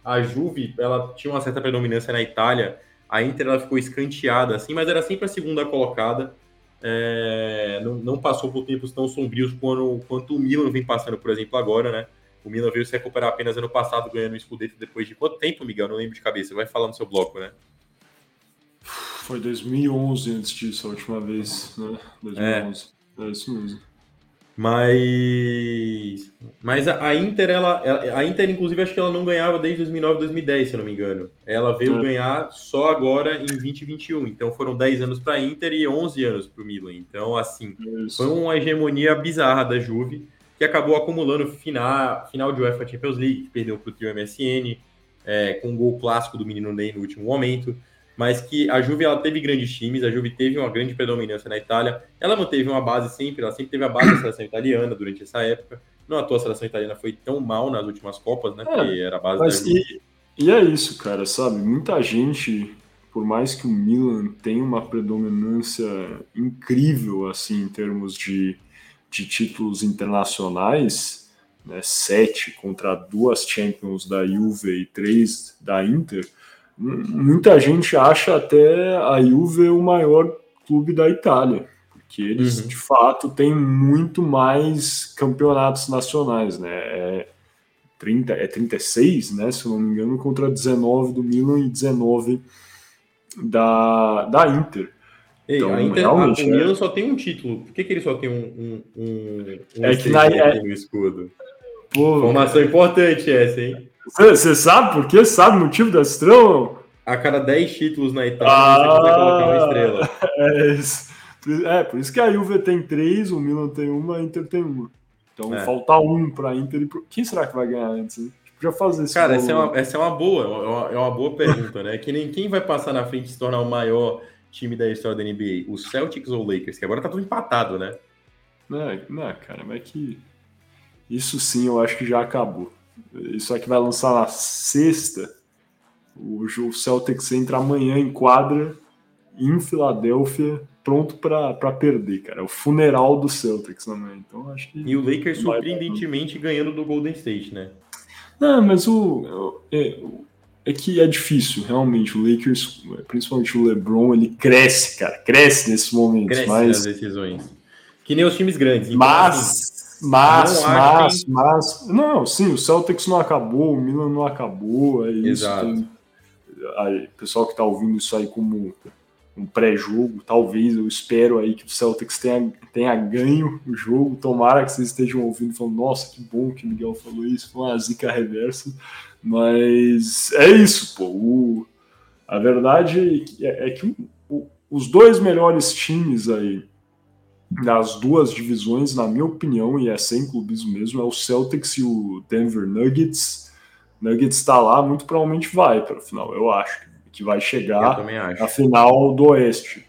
A Juve, ela tinha uma certa predominância na Itália. A Inter ela ficou escanteada assim, mas era sempre a segunda colocada. É, não, não, passou por tempos tão sombrios quanto, quanto o Milan vem passando, por exemplo, agora, né? O Milan veio se recuperar apenas ano passado, ganhando o Scudetto depois de quanto tempo, Miguel? Não lembro de cabeça. Vai falar no seu bloco, né? Foi 2011 antes disso, a última vez, né? 2011. É. É isso mesmo. Mas, mas a, Inter, ela, a Inter, inclusive, acho que ela não ganhava desde 2009, 2010, se eu não me engano. Ela veio é. ganhar só agora em 2021. Então foram 10 anos para a Inter e 11 anos para o Milan. Então, assim, Isso. foi uma hegemonia bizarra da Juve, que acabou acumulando final, final de UEFA Champions League, que perdeu para o trio MSN, é, com um gol clássico do menino Ney no último momento mas que a Juve ela teve grandes times, a Juve teve uma grande predominância na Itália, ela manteve uma base sempre, ela sempre teve a base da seleção italiana durante essa época. Não à toa a seleção italiana foi tão mal nas últimas Copas, né? É, era a base da Juve. E, e é isso, cara, sabe? Muita gente, por mais que o Milan tenha uma predominância incrível, assim, em termos de, de títulos internacionais, né? Sete contra duas Champions da Juve e três da Inter muita gente acha até a Juve o maior clube da Itália, porque eles uhum. de fato têm muito mais campeonatos nacionais, né? É 30, é 36, né, se não me engano, contra 19 do Milan e 19 da, da Inter. Ei, então, a Inter, realmente, a, o Milan é... só tem um título. Por que, que ele só tem um, um, um, um é que na, é... no escudo? Pô, Informação importante essa, hein? Você sabe por quê? Sabe o motivo da estrela? A cada 10 títulos na Itália, ah, você consegue colocar uma estrela. É isso. É, por isso que a Juve tem três, o Milan tem uma, a Inter tem uma. Então é. falta um para a Inter. E pro... Quem será que vai ganhar antes? Né? Já fazer isso. Cara, essa é, uma, essa é uma boa, é uma, é uma boa pergunta, né? Que nem quem vai passar na frente e se tornar o maior time da história da NBA? Os Celtics ou o Lakers? Que agora tá tudo empatado, né? Não, não, cara, mas que. Isso sim eu acho que já acabou. Isso aqui vai lançar na sexta. O Celtics entra amanhã em quadra em Filadélfia, pronto para perder, cara. É o funeral do Celtics amanhã. Então acho que. E o Lakers surpreendentemente ganhando do Golden State, né? Não, mas o. É, é que é difícil, realmente. O Lakers, principalmente o LeBron, ele cresce, cara. Cresce nesses momentos. Cresce mas... nas decisões. Que nem os times grandes. Então, mas. Mas, mas, mas. Não, sim, o Celtics não acabou, o Milan não acabou. É isso. Exato. Tem, aí, pessoal que está ouvindo isso aí como um pré-jogo, talvez eu espero aí que o Celtics tenha, tenha ganho o jogo. Tomara que vocês estejam ouvindo falando, nossa, que bom que o Miguel falou isso, foi uma zica reversa. Mas é isso, pô. O, a verdade é, é que o, os dois melhores times aí nas duas divisões, na minha opinião, e é sem clubismo mesmo, é o Celtics e o Denver Nuggets. Nuggets está lá, muito provavelmente vai para o final, eu acho. Que vai chegar na final do Oeste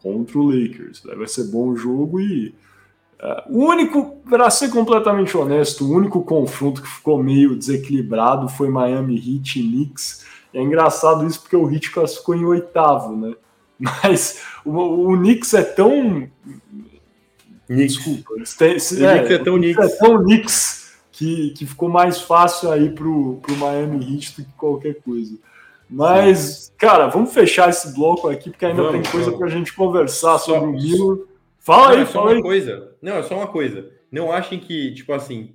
contra o Lakers. Vai ser bom jogo e. Uh, o único, para ser completamente honesto, o único confronto que ficou meio desequilibrado foi Miami Heat e Knicks. é engraçado isso porque o Heat classificou em oitavo, né? Mas o, o Knicks é tão Knicks. Desculpa. Tem, é, é tão Knicks. É tão Knicks que, que ficou mais fácil aí pro, pro Miami Heat do que qualquer coisa. Mas, cara, vamos fechar esse bloco aqui, porque ainda vamos, tem coisa para a gente conversar só, sobre o Milan. Fala aí, é fala aí. Coisa. Não, é só uma coisa. Não achem que, tipo assim,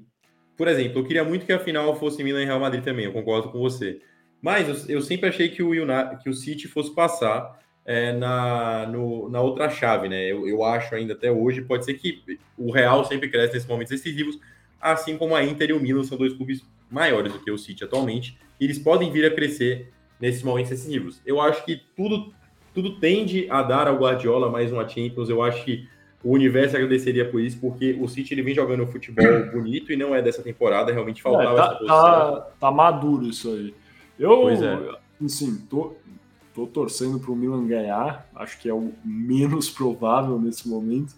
por exemplo, eu queria muito que a final fosse Milan e Real Madrid também, eu concordo com você. Mas eu, eu sempre achei que o, United, que o City fosse passar é, na, no, na outra chave, né? Eu, eu acho ainda até hoje, pode ser que o Real sempre cresce nesses momentos decisivos, assim como a Inter e o Milan são dois clubes maiores do que o City atualmente, e eles podem vir a crescer nesses momentos decisivos. Eu acho que tudo, tudo tende a dar ao Guardiola mais uma Champions, eu acho que o universo agradeceria por isso, porque o City ele vem jogando futebol bonito e não é dessa temporada, realmente faltava é, tá, essa posição. Tá, tá maduro isso aí. Eu, pois é. assim, tô, Tô torcendo para o Milan ganhar, acho que é o menos provável nesse momento.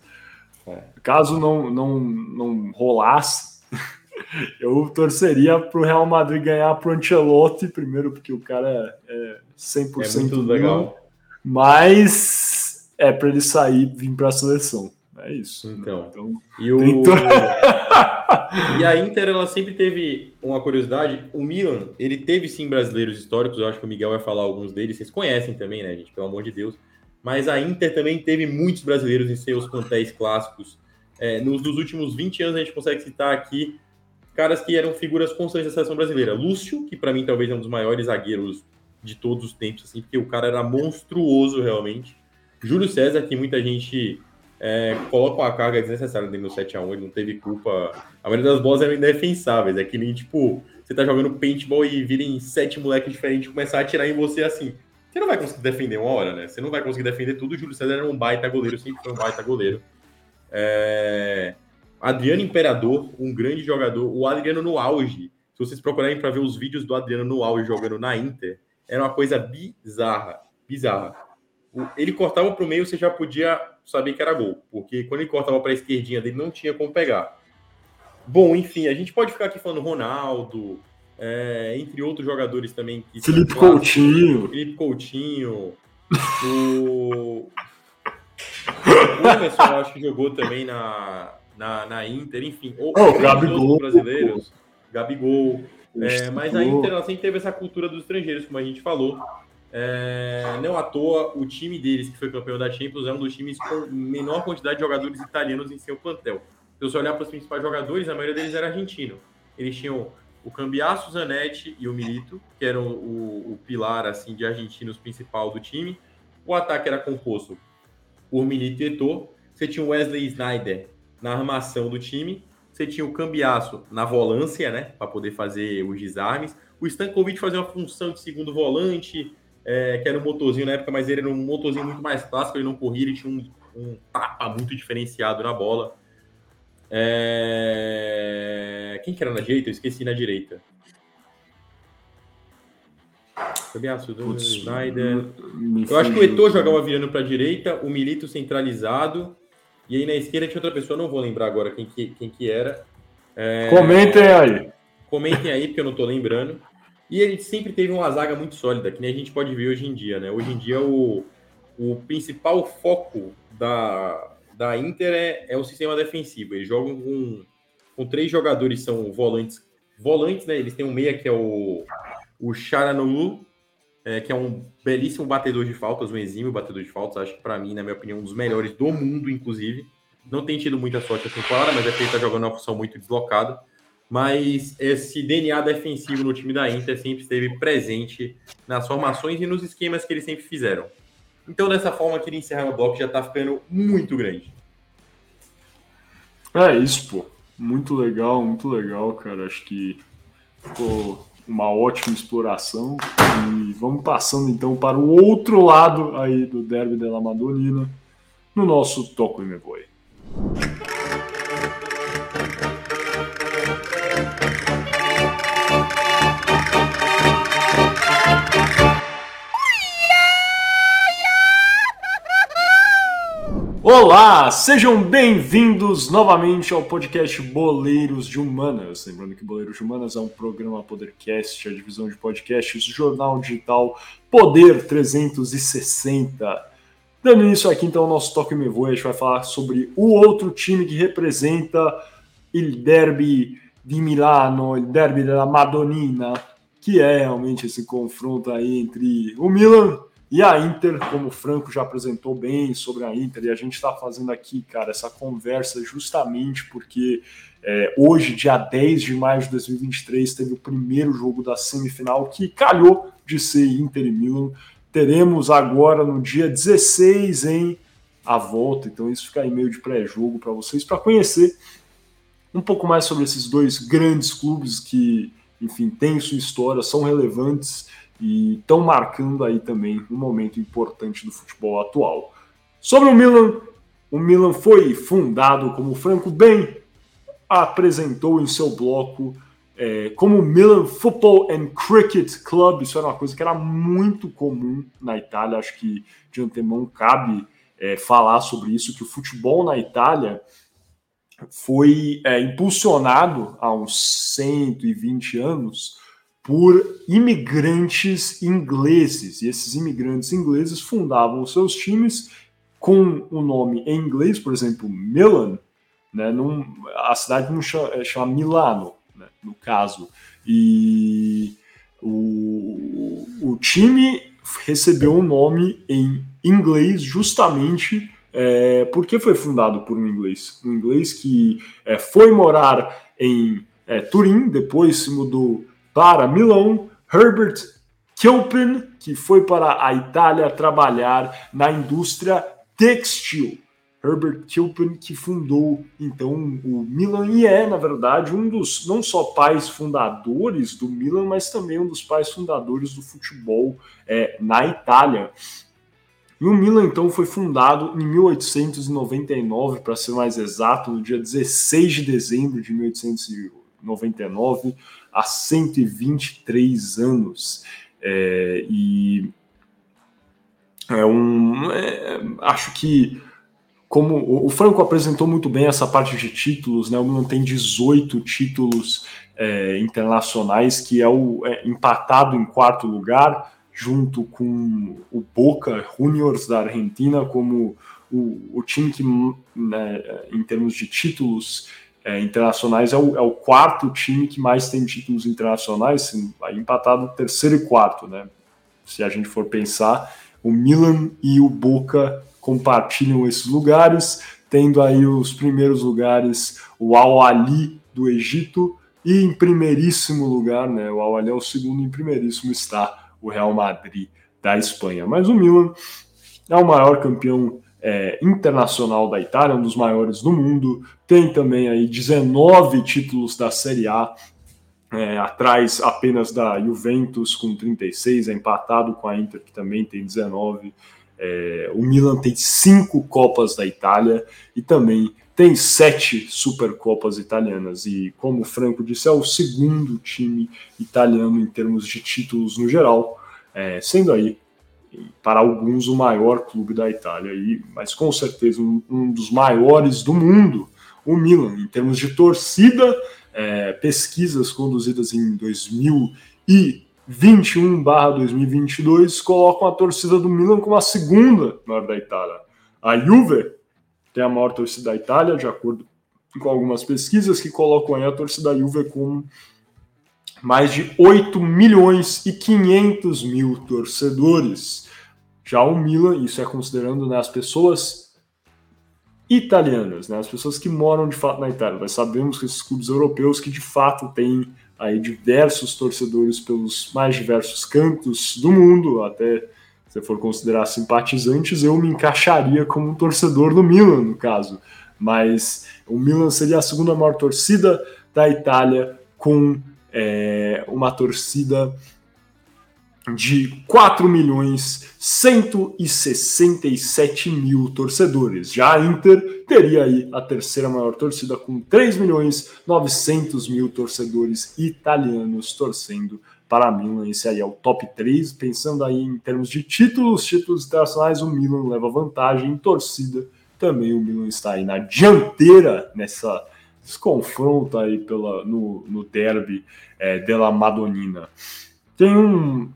É. Caso não, não, não rolasse, eu torceria para o Real Madrid ganhar para o Ancelotti, primeiro porque o cara é 100% é muito legal, mas é para ele sair e vir para a seleção. É isso. Então, então e o... E a Inter, ela sempre teve uma curiosidade. O Milan, ele teve sim brasileiros históricos. Eu acho que o Miguel vai falar alguns deles. Vocês conhecem também, né, gente? Pelo amor de Deus. Mas a Inter também teve muitos brasileiros em seus plantéis clássicos. É, nos, nos, últimos 20 anos, a gente consegue citar aqui caras que eram figuras constantes da seleção brasileira. Lúcio, que para mim talvez é um dos maiores zagueiros de todos os tempos, assim, porque o cara era monstruoso realmente. Júlio César, que muita gente é, coloca uma carga desnecessária dentro do 7x1, ele não teve culpa. A maioria das bolas eram indefensáveis, é que nem, tipo, você tá jogando paintball e virem sete moleques diferentes começar a atirar em você assim. Você não vai conseguir defender uma hora, né? Você não vai conseguir defender tudo. O Júlio César era um baita goleiro, sempre foi um baita goleiro. É... Adriano Imperador, um grande jogador. O Adriano no auge. Se vocês procurarem para ver os vídeos do Adriano no auge jogando na Inter, era uma coisa bizarra. Bizarra. Ele cortava para o meio, você já podia saber que era gol. Porque quando ele cortava para a esquerdinha dele, não tinha como pegar. Bom, enfim, a gente pode ficar aqui falando Ronaldo, é, entre outros jogadores também. Que Felipe Coutinho. Felipe Coutinho. O, o Emerson, acho que jogou também na, na, na Inter, enfim. Ou, oh, Gabigol. brasileiros. Gabigol. É, mas a Inter ela sempre teve essa cultura dos estrangeiros, como a gente falou. É, não à toa, o time deles, que foi campeão da Champions, é um dos times com menor quantidade de jogadores italianos em seu plantel. Se você olhar para os principais jogadores, a maioria deles era argentino. Eles tinham o Cambiasso, Zanetti e o Milito, que eram o, o, pilar assim de argentinos principal do time. O ataque era composto por Milito e Eto'o. Você tinha o Wesley Snyder na armação do time. Você tinha o Cambiasso na volância, né, para poder fazer os desarmes. O Stankovic fazia uma função de segundo volante, é, que era um motorzinho na época, mas ele era um motorzinho muito mais clássico, ele não corria, ele tinha um, um tapa muito diferenciado na bola. É... Quem que era na direita? Eu esqueci na direita. Do Snyder. Eu acho que o Eto'o jogava virando para a direita, o Milito centralizado. E aí na esquerda tinha outra pessoa, não vou lembrar agora quem que, quem que era. É... Comentem aí. Comentem aí, porque eu não estou lembrando. E ele sempre teve uma zaga muito sólida, que nem a gente pode ver hoje em dia, né? Hoje em dia o, o principal foco da, da Inter é, é o sistema defensivo. Eles jogam com, com três jogadores, são volantes. Volantes, né? Eles têm um meia que é o, o Charanolu, é, que é um belíssimo batedor de faltas, um exímio batedor de faltas. Acho que, para mim, na minha opinião, um dos melhores do mundo, inclusive. Não tem tido muita sorte a temporada, mas é que ele está jogando uma função muito deslocada. Mas esse DNA defensivo no time da Inter sempre esteve presente nas formações e nos esquemas que eles sempre fizeram. Então, dessa forma, queria encerrar o bloco, já tá ficando muito grande. É isso, pô. Muito legal, muito legal, cara. Acho que ficou uma ótima exploração. E vamos passando então para o outro lado aí do Derby della Madonina, no nosso Toco e Me Voe. Olá, sejam bem-vindos novamente ao podcast Boleiros de Humanas. Lembrando que Boleiros de Humanas é um programa Podercast, a divisão de podcasts jornal digital Poder 360. Dando início aqui então ao nosso Toque Me Voe, a gente vai falar sobre o outro time que representa o Derby de Milano, o Derby da Madonnina, que é realmente esse confronto aí entre o Milan e a Inter, como o Franco já apresentou bem sobre a Inter, e a gente está fazendo aqui, cara, essa conversa justamente porque é, hoje, dia 10 de maio de 2023, teve o primeiro jogo da semifinal que calhou de ser Inter e Milan. Teremos agora no dia 16 em a volta, então isso fica aí meio de pré-jogo para vocês, para conhecer um pouco mais sobre esses dois grandes clubes que, enfim, têm sua história, são relevantes e estão marcando aí também um momento importante do futebol atual. Sobre o Milan, o Milan foi fundado, como Franco bem apresentou em seu bloco, é, como Milan Football and Cricket Club. Isso era uma coisa que era muito comum na Itália. Acho que de antemão cabe é, falar sobre isso, que o futebol na Itália foi é, impulsionado há uns 120 anos por imigrantes ingleses. E esses imigrantes ingleses fundavam seus times com o nome em inglês, por exemplo, Milan, né, a cidade não chama, é, chama Milano, né, no caso. E o, o time recebeu um nome em inglês justamente é, porque foi fundado por um inglês. Um inglês que é, foi morar em é, Turim, depois se mudou para Milão, Herbert Kilpin, que foi para a Itália trabalhar na indústria textil. Herbert Kilpin, que fundou então o Milan e é, na verdade, um dos não só pais fundadores do Milan, mas também um dos pais fundadores do futebol é, na Itália. E o Milan então foi fundado em 1899, para ser mais exato, no dia 16 de dezembro de 1899, há 123 anos. É, e é um, é, acho que como o Franco apresentou muito bem essa parte de títulos, né? O Milan tem 18 títulos é, internacionais, que é o é, empatado em quarto lugar, junto com o Boca Juniors da Argentina, como o, o time que, né, em termos de títulos é, internacionais, é o, é o, quarto time que mais tem títulos internacionais, aí empatado terceiro e quarto, né? Se a gente for pensar, o Milan e o Boca compartilham esses lugares, tendo aí os primeiros lugares o Al-Ali do Egito e em primeiríssimo lugar, né, o Al-Ali é o segundo, em primeiríssimo está o Real Madrid da Espanha. Mas o Milan é o maior campeão é, internacional da Itália, um dos maiores do mundo, tem também aí 19 títulos da Série A, é, atrás apenas da Juventus com 36, é empatado com a Inter, que também tem 19. É, o Milan tem cinco Copas da Itália e também tem sete Supercopas italianas. E, como o Franco disse, é o segundo time italiano em termos de títulos no geral, é, sendo aí, para alguns, o maior clube da Itália, e, mas com certeza um, um dos maiores do mundo, o Milan, em termos de torcida é, pesquisas conduzidas em 2021/2022 colocam a torcida do Milan como a segunda maior da Itália. A Juve tem a maior torcida da Itália, de acordo com algumas pesquisas que colocam a torcida da Juve com mais de 8 milhões e 500 mil torcedores. Já o Milan, isso é considerando né, as pessoas italianas, né? As pessoas que moram de fato na Itália. Nós sabemos que esses clubes europeus que de fato têm aí diversos torcedores pelos mais diversos cantos do mundo, até se for considerar simpatizantes, eu me encaixaria como um torcedor do Milan, no caso. Mas o Milan seria a segunda maior torcida da Itália, com é, uma torcida de 4 milhões 167 mil torcedores. Já a Inter teria aí a terceira maior torcida com 3 milhões 900 mil torcedores italianos torcendo para Milan. Esse aí é o top 3. Pensando aí em termos de títulos, títulos internacionais, o Milan leva vantagem em torcida. Também o Milan está aí na dianteira nessa esse confronto aí pela, no, no derby é, della Madonnina. Tem um,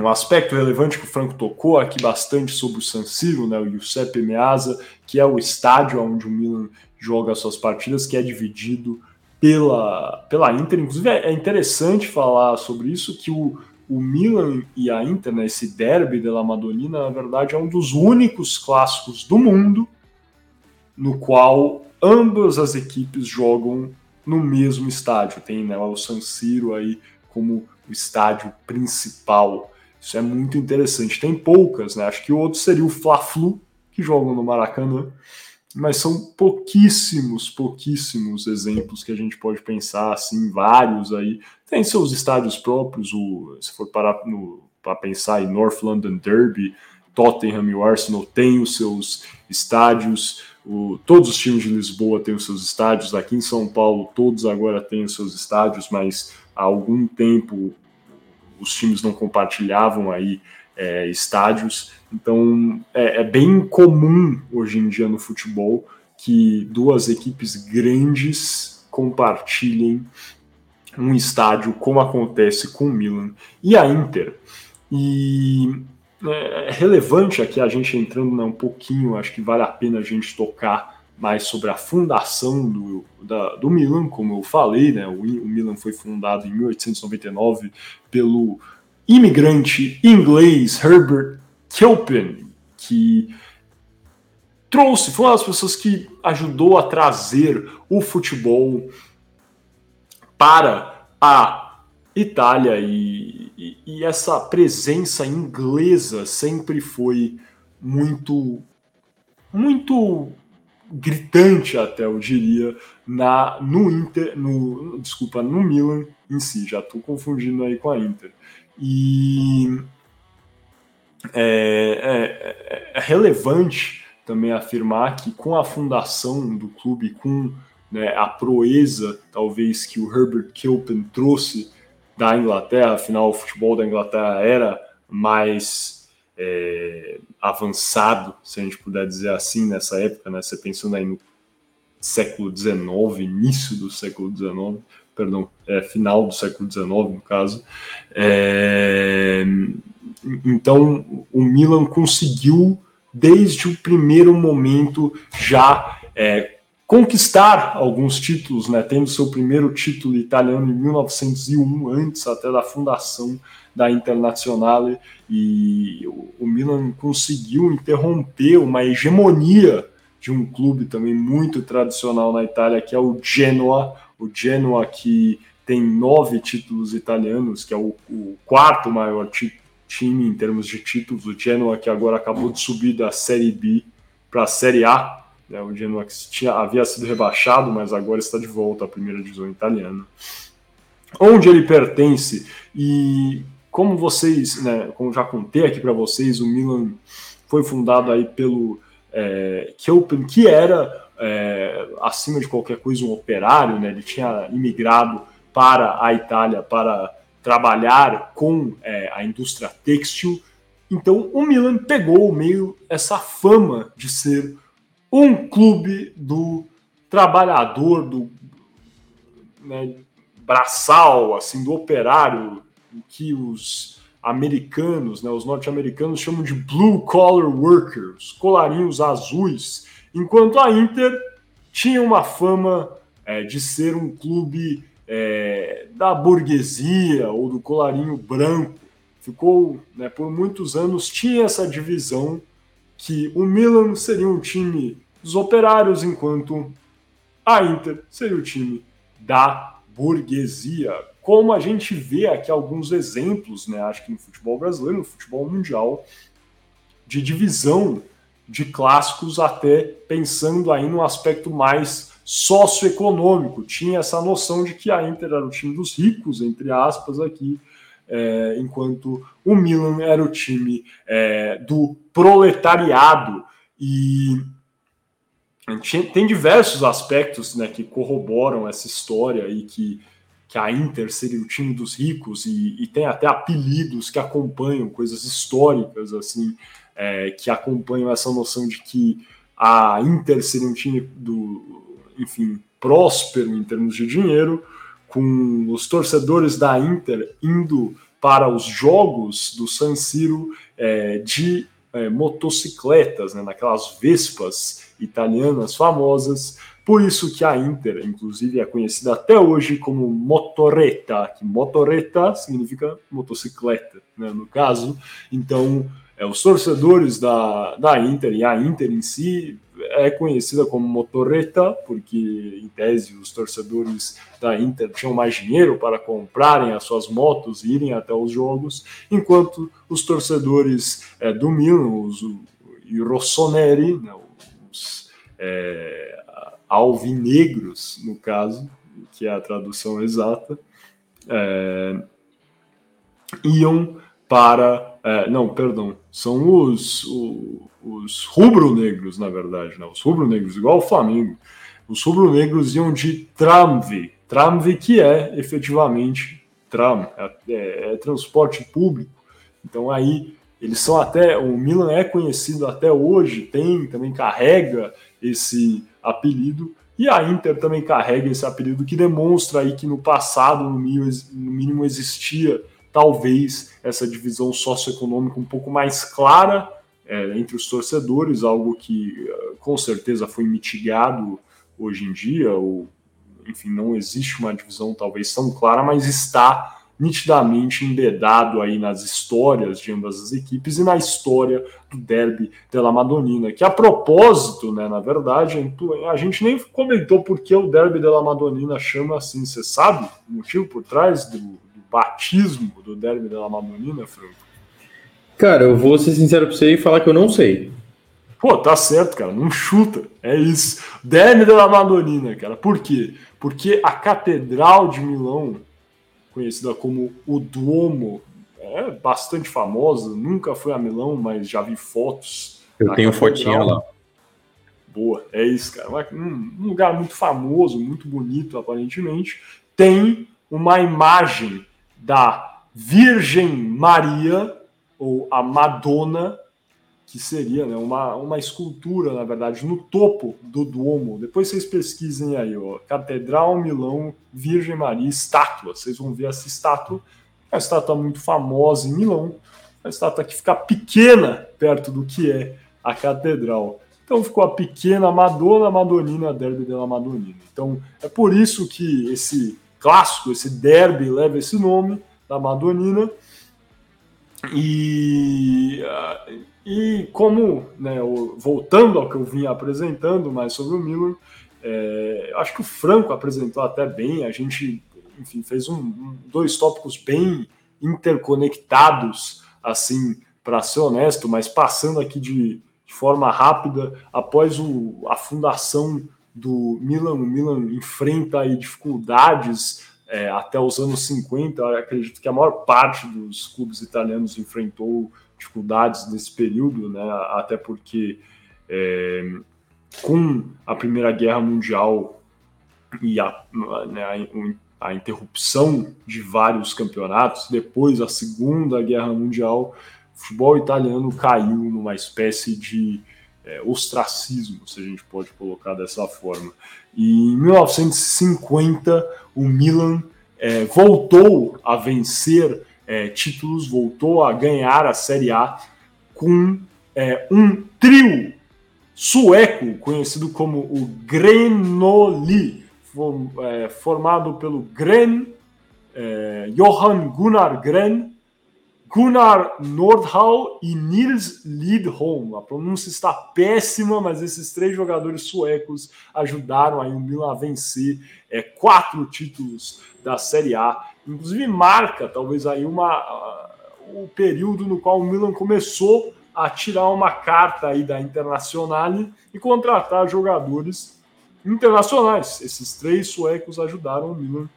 um aspecto relevante que o Franco tocou aqui bastante sobre o San Siro, né, o Giuseppe Meazza, que é o estádio onde o Milan joga suas partidas, que é dividido pela, pela Inter. Inclusive é, é interessante falar sobre isso, que o, o Milan e a Inter, né, esse derby della Madonnina, na verdade é um dos únicos clássicos do mundo no qual ambas as equipes jogam no mesmo estádio. Tem né, o San Siro aí como o estádio principal isso é muito interessante. Tem poucas, né? Acho que o outro seria o Fla-Flu, que jogam no Maracanã, mas são pouquíssimos, pouquíssimos exemplos que a gente pode pensar, assim, vários aí. Tem seus estádios próprios, o, se for parar para pensar em North London Derby, Tottenham e o Arsenal têm os seus estádios, o, todos os times de Lisboa têm os seus estádios, aqui em São Paulo todos agora têm os seus estádios, mas há algum tempo os times não compartilhavam aí é, estádios. Então é, é, bem comum hoje em dia no futebol que duas equipes grandes compartilhem um estádio, como acontece com o Milan e a Inter. E é, é relevante aqui a gente entrando né, um pouquinho, acho que vale a pena a gente tocar mais sobre a fundação do, da, do Milan, como eu falei, né? O, o, Milan foi fundado em 1899 pelo imigrante inglês Herbert Kilpin, que trouxe, foi uma das pessoas que ajudou a trazer o futebol para a Itália e, e, e essa presença inglesa sempre foi muito muito gritante até, eu diria, na, no Inter, no, desculpa, no Milan em si, já estou confundindo aí com a Inter. E é, é, é, relevante também afirmar que com a fundação do clube, com né, a proeza, talvez, que o Herbert Kilpin trouxe da Inglaterra, afinal, o futebol da Inglaterra era mais é, avançado, se a gente puder dizer assim, nessa época, né? Você pensando aí no século XIX, início do século XIX, perdão, é, final do século XIX, no caso. É, então, o Milan conseguiu, desde o primeiro momento, já é, conquistar alguns títulos, né, tendo seu primeiro título italiano em 1901, antes até da fundação da Internazionale, e o Milan conseguiu interromper uma hegemonia de um clube também muito tradicional na Itália, que é o Genoa, o Genoa que tem nove títulos italianos, que é o, o quarto maior time em termos de títulos, o Genoa que agora acabou de subir da Série B para a Série A, o Genoa que tinha, havia sido rebaixado, mas agora está de volta à primeira divisão italiana. Onde ele pertence e como vocês, né, como já contei aqui para vocês, o Milan foi fundado aí pelo é, Kelpen, que era é, acima de qualquer coisa um operário, né? Ele tinha imigrado para a Itália para trabalhar com é, a indústria têxtil. Então o Milan pegou meio essa fama de ser um clube do trabalhador, do né, braçal, assim, do operário, que os americanos, né, os norte-americanos chamam de blue collar workers, colarinhos azuis, enquanto a Inter tinha uma fama é, de ser um clube é, da burguesia ou do colarinho branco. Ficou, né, por muitos anos, tinha essa divisão que o Milan seria um time dos operários, enquanto a Inter seria o time da burguesia. Como a gente vê aqui alguns exemplos, né, acho que no futebol brasileiro, no futebol mundial, de divisão de clássicos, até pensando aí no aspecto mais socioeconômico. Tinha essa noção de que a Inter era o time dos ricos, entre aspas, aqui, é, enquanto o Milan era o time é, do proletariado. E tem diversos aspectos né, que corroboram essa história e que, que a Inter seria o time dos ricos e, e tem até apelidos que acompanham coisas históricas assim é, que acompanham essa noção de que a Inter seria um time do enfim próspero em termos de dinheiro com os torcedores da Inter indo para os jogos do San Siro é, de é, motocicletas, né, naquelas Vespas italianas famosas. Por isso que a Inter, inclusive, é conhecida até hoje como motoretta, que motoretta significa motocicleta, né, no caso. Então, é, os torcedores da, da Inter e a Inter em si é conhecida como motoreta, porque em tese os torcedores da Inter tinham mais dinheiro para comprarem as suas motos e irem até os jogos, enquanto os torcedores é, do Milan, os e Rossoneri, né, os é, alvinegros, no caso, que é a tradução exata, é, iam para. É, não, perdão, são os, os os rubro-negros, na verdade, né? os rubro-negros, igual o Flamengo, os rubro-negros iam de tramve, tramve que é efetivamente tram, é, é, é, transporte público. Então aí eles são até, o Milan é conhecido até hoje, tem, também carrega esse apelido, e a Inter também carrega esse apelido que demonstra aí que no passado, no mínimo, no mínimo existia talvez essa divisão socioeconômica um pouco mais clara é, entre os torcedores, algo que eh, com certeza foi mitigado hoje em dia, ou enfim, não existe uma divisão talvez tão clara, mas está nitidamente embedado aí nas histórias de ambas as equipes e na história do derby della Madonina, que a propósito, né, na verdade, a gente nem comentou por que o derby della Madonina chama assim, você sabe o motivo por trás do, do batismo do derby della Madonina, Franco? Cara, eu vou ser sincero pra você e falar que eu não sei. Pô, tá certo, cara, não chuta. É isso. Derby della Madonnina, cara. Por quê? Porque a Catedral de Milão, conhecida como o Duomo, é bastante famosa. Nunca fui a Milão, mas já vi fotos. Eu tenho fotinha lá. Boa, é isso, cara. Um lugar muito famoso, muito bonito, aparentemente. Tem uma imagem da Virgem Maria, ou a Madonna, que seria né, uma, uma escultura, na verdade, no topo do Duomo. Depois vocês pesquisem aí, ó, Catedral Milão, Virgem Maria, estátua. Vocês vão ver essa estátua. É uma estátua muito famosa em Milão, uma estátua que fica pequena perto do que é a catedral. Então ficou a pequena Madonna Madonina Derby della Madonina. Então é por isso que esse clássico, esse derby leva esse nome da Madonina. E, e como, né, voltando ao que eu vinha apresentando mais sobre o Milan, é, acho que o Franco apresentou até bem, a gente enfim, fez um, dois tópicos bem interconectados, assim, para ser honesto, mas passando aqui de de forma rápida após o, a fundação do Milan. O Milan enfrenta aí dificuldades é, até os anos 50. Eu acredito que a maior parte dos clubes italianos enfrentou dificuldades nesse período, né? até porque é, com a Primeira Guerra Mundial e a, né, a, interrupção de vários campeonatos, depois a Segunda Guerra Mundial, futebol italiano caiu numa espécie de é, ostracismo, se a gente pode colocar dessa forma. E em 1950, o Milan é, voltou a vencer é, títulos, voltou a ganhar a Série A com é, um trio sueco conhecido como o Grenoli, é, formado pelo Gren, é, Johan Gunnar Gren, Gunnar Nordhall e Nils Lidholm. A pronúncia está péssima, mas esses três jogadores suecos ajudaram aí o Milan a vencer é, quatro títulos da Série A. Inclusive marca talvez aí uma, uh, o período no qual o Milan começou a tirar uma carta aí da Internazionale e contratar jogadores internacionais. Esses três suecos ajudaram o Milan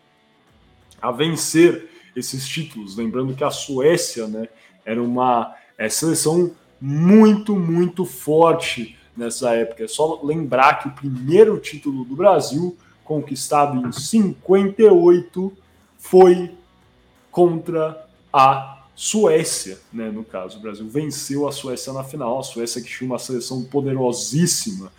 a vencer esses títulos. Lembrando que a Suécia né, era uma é, seleção muito, muito forte nessa época. É só lembrar que o primeiro título do Brasil, conquistado em 58, foi contra a Suécia, né? No caso, o Brasil venceu a Suécia na final. A Suécia que tinha uma seleção poderosíssima,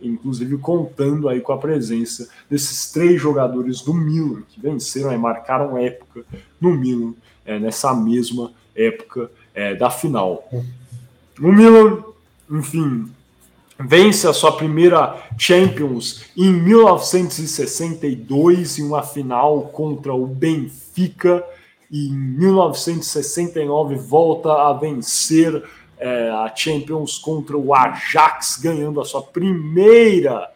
inclusive contando aí com a presença desses três jogadores do Milan que venceram e marcaram época no Milan é, nessa mesma época é, da final. O Milan, enfim, vence a sua primeira Champions em 1962 em uma final contra o Benfica e em 1969 volta a vencer é, a Champions contra o Ajax, ganhando a sua primeira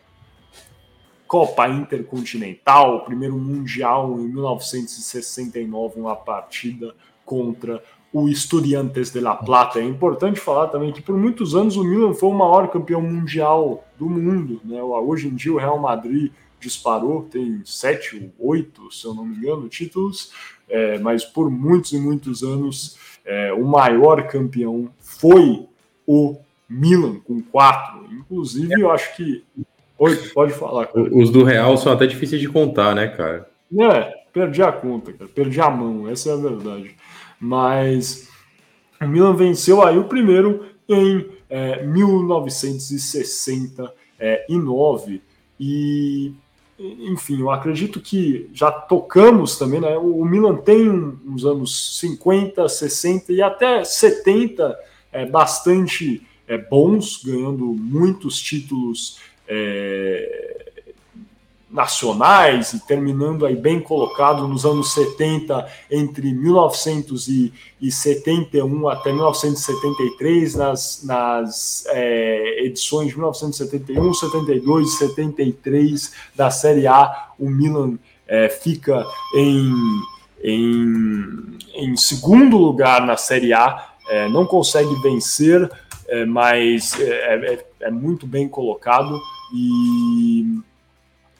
Copa Intercontinental, primeiro Mundial em 1969, uma partida contra o Estudiantes de La Plata. É importante falar também que por muitos anos o Milan foi o maior campeão mundial do mundo. Né? Hoje em dia o Real Madrid disparou, tem sete ou oito, se eu não me engano, títulos, é, mas por muitos e muitos anos é, o maior campeão foi o Milan, com quatro. Inclusive, eu acho que. Oi, pode falar. Cara. Os do Real são até difíceis de contar, né, cara? É, perdi a conta, cara. Perdi a mão, essa é a verdade. Mas o Milan venceu aí o primeiro em é, 1969. E enfim, eu acredito que já tocamos também, né? O Milan tem uns anos 50, 60 e até 70 é, bastante é, bons, ganhando muitos títulos é, nacionais e terminando aí bem colocado nos anos 70, entre 1971 até 1973, nas, nas é, edições de 1971, 72 e 73 da Série A, o Milan é, fica em, em, em segundo lugar na Série A, é, não consegue vencer é, mas é, é, é muito bem colocado e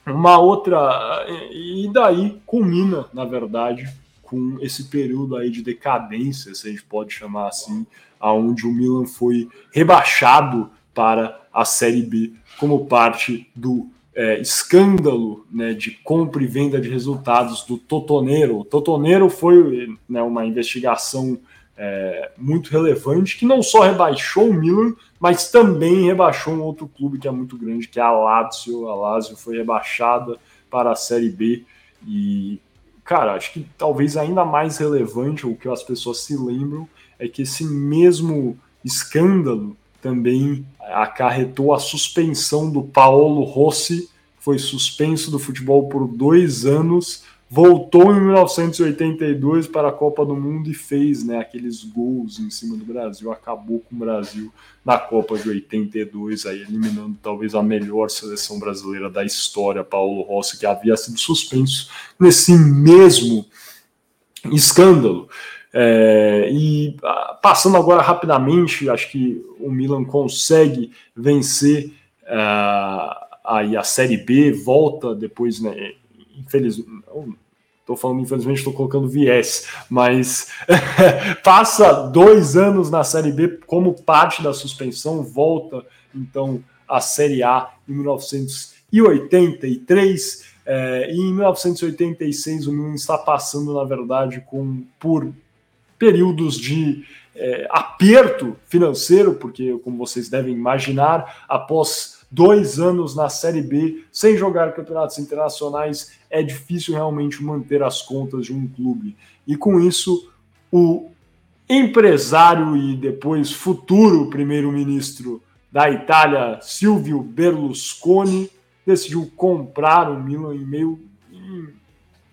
uma outra e daí culmina, na verdade, com esse período aí de decadência, se a gente pode chamar assim, aonde o Milan foi rebaixado para a Série B como parte do é, escândalo né, de compra e venda de resultados do Totoneiro. O Totoneiro foi né, uma investigação é, muito relevante que não só rebaixou o Milan, mas também rebaixou um outro clube que é muito grande, que é a Lazio. A Lazio foi rebaixada para a Série B e, cara, acho que talvez ainda mais relevante, o que as pessoas se lembram, é que esse mesmo escândalo também acarretou a suspensão do Paolo Rossi, foi suspenso do futebol por dois anos, voltou em 1982 para a Copa do Mundo e fez né, aqueles gols em cima do Brasil, acabou com o Brasil na Copa de 82, aí eliminando talvez a melhor seleção brasileira da história, Paulo Rossi, que havia sido suspenso nesse mesmo escândalo. É, e ah, passando agora rapidamente, acho que o Milan consegue vencer uh, aí a Série B, volta depois, né? Infelizmente, estou falando infelizmente, estou colocando viés, mas passa dois anos na Série B como parte da suspensão, volta então à Série A em 1983. É, e em 1986 o Milan está passando, na verdade, com por períodos de é, aperto financeiro, porque, como vocês devem imaginar, após dois anos na Série B, sem jogar campeonatos internacionais, é difícil realmente manter as contas de um clube. E com isso, o empresário e depois futuro primeiro-ministro da Itália, Silvio Berlusconi, decidiu comprar o Milan em meio e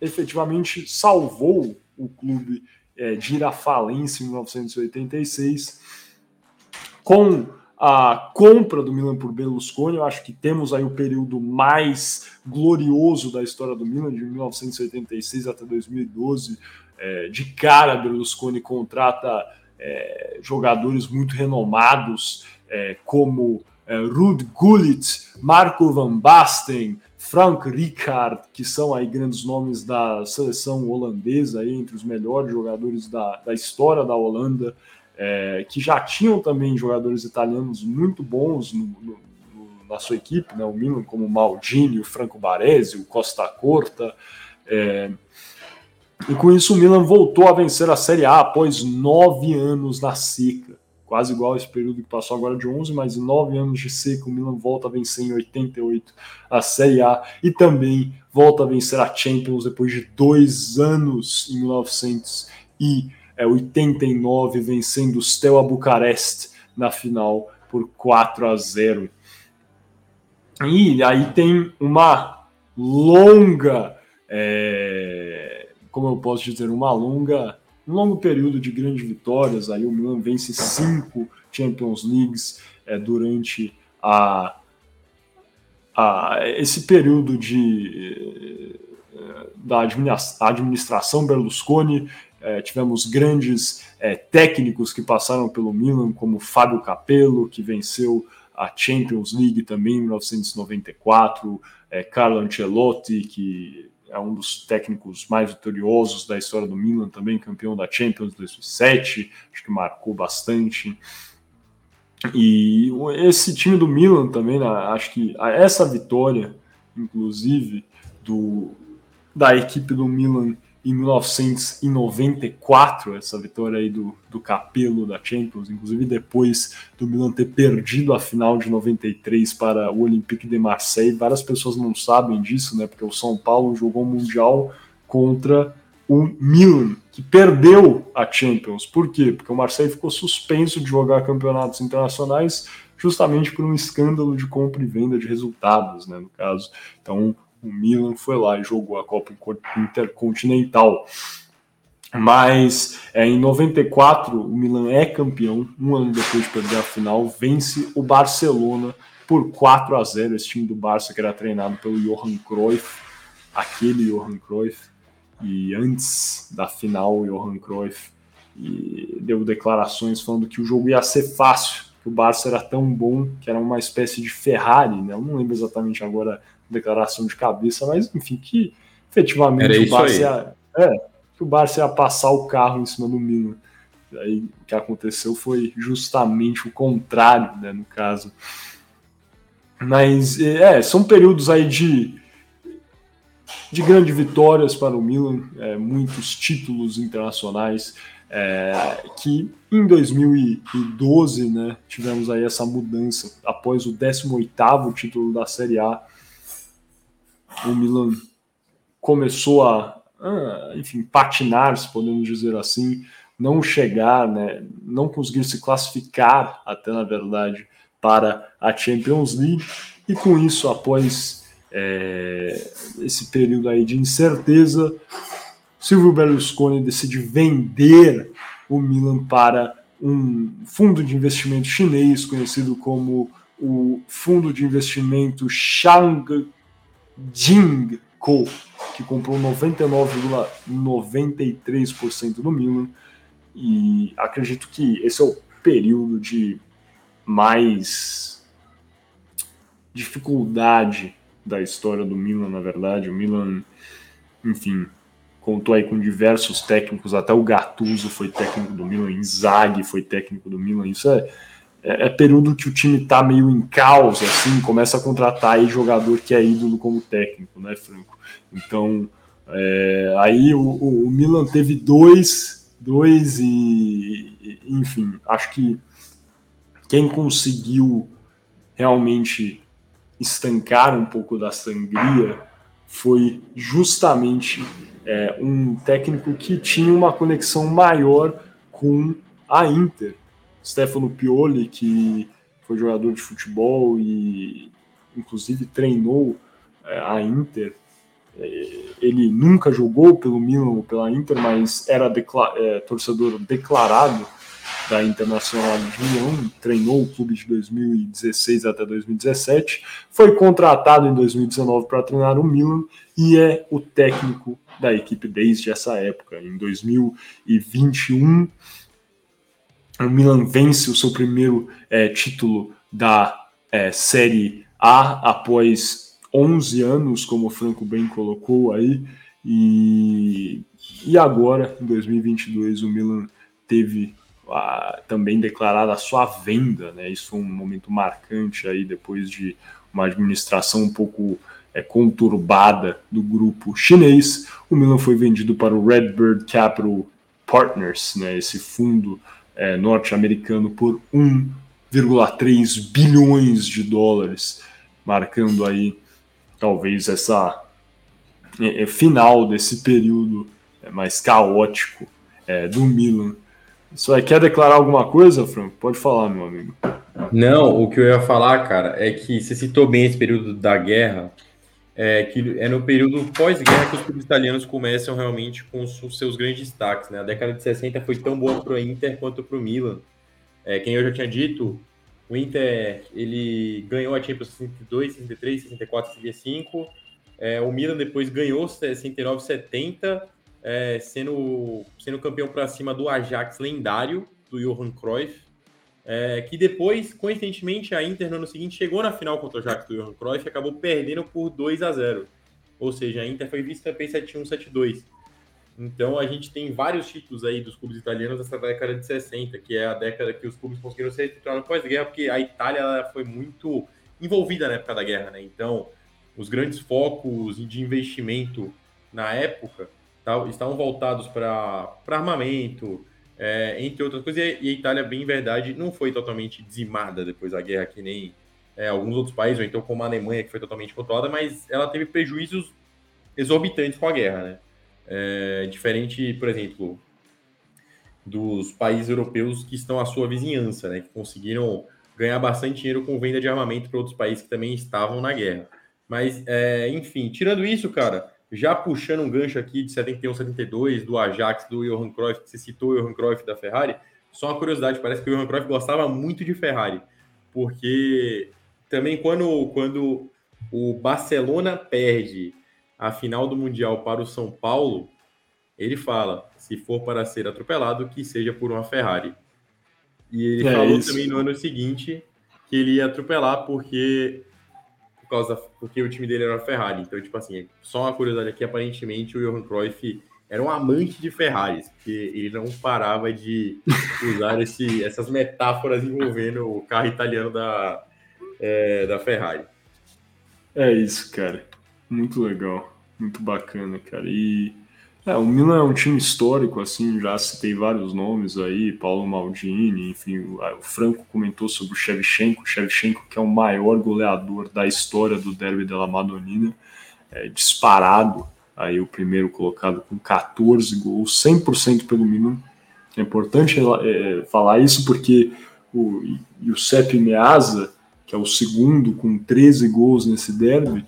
efetivamente salvou o clube é, de ir à falência em 1986. Com a compra do Milan por Berlusconi, eu acho que temos aí o período mais glorioso da história do Milan, de 1986 até 2012. É, de cara, Berlusconi contrata é, jogadores muito renomados, é, como é, Rud Gullit, Marco Van Basten, Frank Rijkaard, que são aí grandes nomes da seleção holandesa, aí, entre os melhores jogadores da, da história da Holanda, é, que já tinham também jogadores italianos muito bons no, no, no, na sua equipe, né, o Milan, como o Maldini, o Franco Baresi, o Costa Corta. É, e com isso o Milan voltou a vencer a Série A após nove anos na seca quase igual esse período que passou agora de 11, mas nove anos de seco, o Milan volta a vencer em 88 a Série A e também volta a vencer a Champions depois de dois anos em 1989, vencendo o Steaua Bucareste na final por 4 a 0. E aí tem uma longa, é, como eu posso dizer, uma longa um longo período de grandes vitórias. Aí o Milan vence cinco Champions Leagues é, durante a, a, esse período de, eh, da administração Berlusconi. É, tivemos grandes é, técnicos que passaram pelo Milan, como Fábio Capello, que venceu a Champions League também em 1994, é, Carlo Ancelotti, que é um dos técnicos mais vitoriosos da história do Milan, também campeão da Champions 2007, acho que marcou bastante. E esse time do Milan também, né, acho que essa vitória, inclusive, do, da equipe do Milan em 1994, essa vitória aí do, do Capello da Champions, inclusive depois do Milan ter perdido a final de 93 para o Olympique de Marseille. Várias pessoas não sabem disso, né? Porque o São Paulo jogou o Mundial contra o Milan, que perdeu a Champions. Por quê? Porque o Marseille ficou suspenso de jogar campeonatos internacionais justamente por um escândalo de compra e venda de resultados, né, no caso. Então, o Milan foi lá e jogou a Copa Intercontinental. Mas é, em 94 o Milan é campeão, um ano depois de perder a final, vence o Barcelona por 4 a 0. Esse time do Barça que era treinado pelo Johan Cruyff, aquele Johan Cruyff, e antes da final o Johan Cruyff deu declarações falando que o jogo ia ser fácil que o Barça era tão bom que era uma espécie de Ferrari, né? Eu não lembro exatamente agora declaração de cabeça, mas enfim, que efetivamente o Barça, ia, é, que o Barça ia passar o carro em cima do Milan. Aí o que aconteceu foi justamente o contrário, né, no caso. Mas é, são períodos aí de, de grandes vitórias para o Milan, é, muitos títulos internacionais. É, que em 2012 né, tivemos aí essa mudança após o 18º título da Série A. O Milan começou a, a, enfim, patinar, se podemos dizer assim, não chegar, né, não conseguir se classificar até na verdade para a Champions League. E com isso após é, esse período aí de incerteza Silvio Berlusconi decide vender o Milan para um fundo de investimento chinês conhecido como o Fundo de Investimento Shang Co, que comprou 99,93% do Milan. E acredito que esse é o período de mais dificuldade da história do Milan, na verdade. O Milan, enfim, contou aí com diversos técnicos, até o Gattuso foi técnico do Milan, Inzaghi foi técnico do Milan, isso é, é, é período que o time tá meio em caos, assim, começa a contratar aí jogador que é ídolo como técnico, né, Franco? Então, é, aí o, o, Milan teve dois, dois e, enfim, acho que quem conseguiu realmente estancar um pouco da sangria foi justamente é, um técnico que tinha uma conexão maior com a Inter. Stefano Pioli, que foi jogador de futebol e inclusive treinou é, a Inter. É, ele nunca jogou pelo Milan ou pela Inter, mas era decla é, torcedor declarado da Internacional de União, treinou o clube de 2016 até 2017, foi contratado em 2019 para treinar o Milan e é o técnico da equipe desde essa época. Em 2021, o Milan vence o seu primeiro é, título da é, Série A após 11 anos, como o Franco bem colocou aí, e, e agora, em 2022, o Milan teve a, também declarada a sua venda, né? Isso foi um momento marcante aí depois de uma administração um pouco é, conturbada do grupo chinês. O Milan foi vendido para o Redbird Capital Partners, né, esse fundo é, norte-americano, por 1,3 bilhões de dólares, marcando aí talvez essa é, é final desse período é, mais caótico é, do Milan. Isso quer declarar alguma coisa, Franco? Pode falar, meu amigo. Não, o que eu ia falar, cara, é que você citou bem esse período da guerra é, que é no período pós-guerra que os clubes italianos começam realmente com os seus grandes destaques. Né? A década de 60 foi tão boa para o Inter quanto para o Milan. É, quem eu já tinha dito, o Inter ele ganhou a Champions 62, 63, 64, 65. É, o Milan depois ganhou 69, 70, é, sendo, sendo campeão para cima do Ajax lendário, do Johan Cruyff. É, que depois, coincidentemente, a Inter no ano seguinte chegou na final contra o Ajax do Johan Cruyff e acabou perdendo por 2 a 0 Ou seja, a Inter foi vice-campeã 7-1, 7-2. Então a gente tem vários títulos aí dos clubes italianos dessa década de 60, que é a década que os clubes conseguiram ser titulares pós-guerra, porque a Itália foi muito envolvida na época da guerra, né? Então, os grandes focos de investimento na época estavam voltados para armamento, é, entre outras coisas. E a Itália, bem verdade, não foi totalmente dizimada depois da guerra, que nem é, alguns outros países, ou então como a Alemanha, que foi totalmente controlada, mas ela teve prejuízos exorbitantes com a guerra, né? É, diferente, por exemplo, dos países europeus que estão à sua vizinhança, né? Que conseguiram ganhar bastante dinheiro com venda de armamento para outros países que também estavam na guerra. Mas, é, enfim, tirando isso, cara, já puxando um gancho aqui de 71, 72, do Ajax, do Johan Cruyff, que você citou o Johan Cruyff da Ferrari, só uma curiosidade, parece que o Johan Cruyff gostava muito de Ferrari, porque também quando, quando o Barcelona perde a final do Mundial para o São Paulo, ele fala, se for para ser atropelado, que seja por uma Ferrari. E ele é falou isso. também no ano seguinte que ele ia atropelar porque por causa porque o time dele era Ferrari. Então, tipo assim, só uma curiosidade aqui, aparentemente o Johan Cruyff era um amante de Ferraris, porque ele não parava de usar esse, essas metáforas envolvendo o carro italiano da, é, da Ferrari. É isso, cara. Muito legal. Muito bacana, cara. E é, o Milan é um time histórico, assim, já citei vários nomes aí, Paulo Maldini, enfim, o, Franco comentou sobre o Shevchenko, Shevchenko que é o maior goleador da história do Derby della Madonnina, é, disparado, aí o primeiro colocado com 14 gols, 100% pelo Milan. É importante é, falar isso porque o Giuseppe Meazza, que é o segundo com 13 gols nesse derby,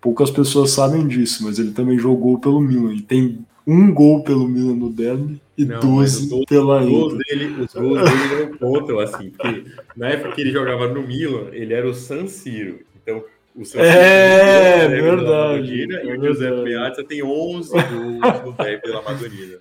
poucas pessoas sabem disso, mas ele também jogou pelo Milan e tem um gol pelo Milan no derby e não, 12 gol, pela. Os, dele, os gols dele não contam, assim, porque na época que ele jogava no Milan, ele era o San Siro. Então, o San Siro é, verdade, é e o José Piazza tem 11 gols no derby da Madonina.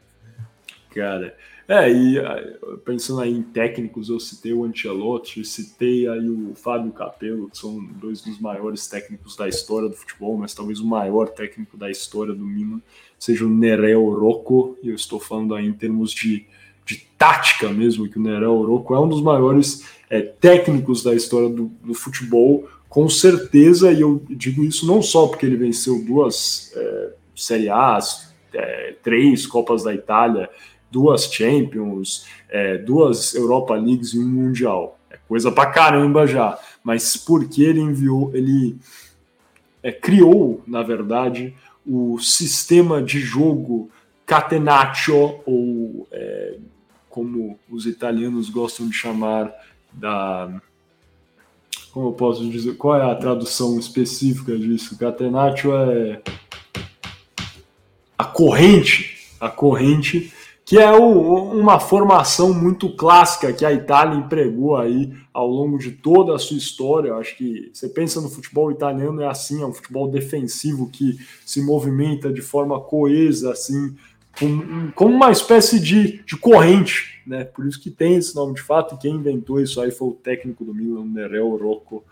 Cara, é, e ah, pensando aí em técnicos, eu citei o Ancelotti, citei aí o Fábio Capello, que são dois dos maiores técnicos da história do futebol, mas talvez o maior técnico da história do Milan seja o Nereo Rocco, e eu estou falando aí em termos de, de tática mesmo, que o Nereo Rocco é um dos maiores é, técnicos da história do, do, futebol, com certeza, e eu digo isso não só porque ele venceu duas é, Série A, é, três Copas da Itália, duas Champions, é, duas Europa Leagues e um Mundial. É coisa pra caramba já. Mas porque ele enviou, ele é, criou, na verdade, o sistema de jogo catenaccio, ou é, como os italianos gostam de chamar, da. Como eu posso dizer? Qual é a tradução específica disso? Catenaccio é a corrente, a corrente que é o, uma formação muito clássica que a Itália empregou aí ao longo de toda a sua história. Acho que você pensa no futebol italiano é assim, é um futebol defensivo que se movimenta de forma coesa, assim, como, como uma espécie de, de corrente, né? Por isso que tem esse nome de fato. E quem inventou isso aí foi o técnico do Milan, Nereo Rocco.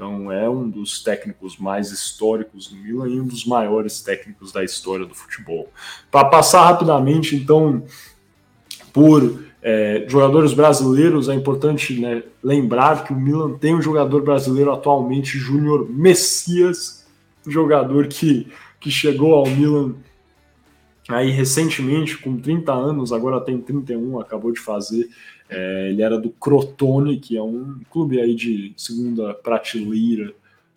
Então é um dos técnicos mais históricos do Milan e um dos maiores técnicos da história do futebol. Para passar rapidamente, então, por é, jogadores brasileiros, é importante né, lembrar que o Milan tem um jogador brasileiro atualmente, Júnior Messias, jogador que, que chegou ao Milan aí recentemente, com 30 anos, agora tem 31, acabou de fazer é, ele era do Crotone, que é um clube aí de segunda prateleira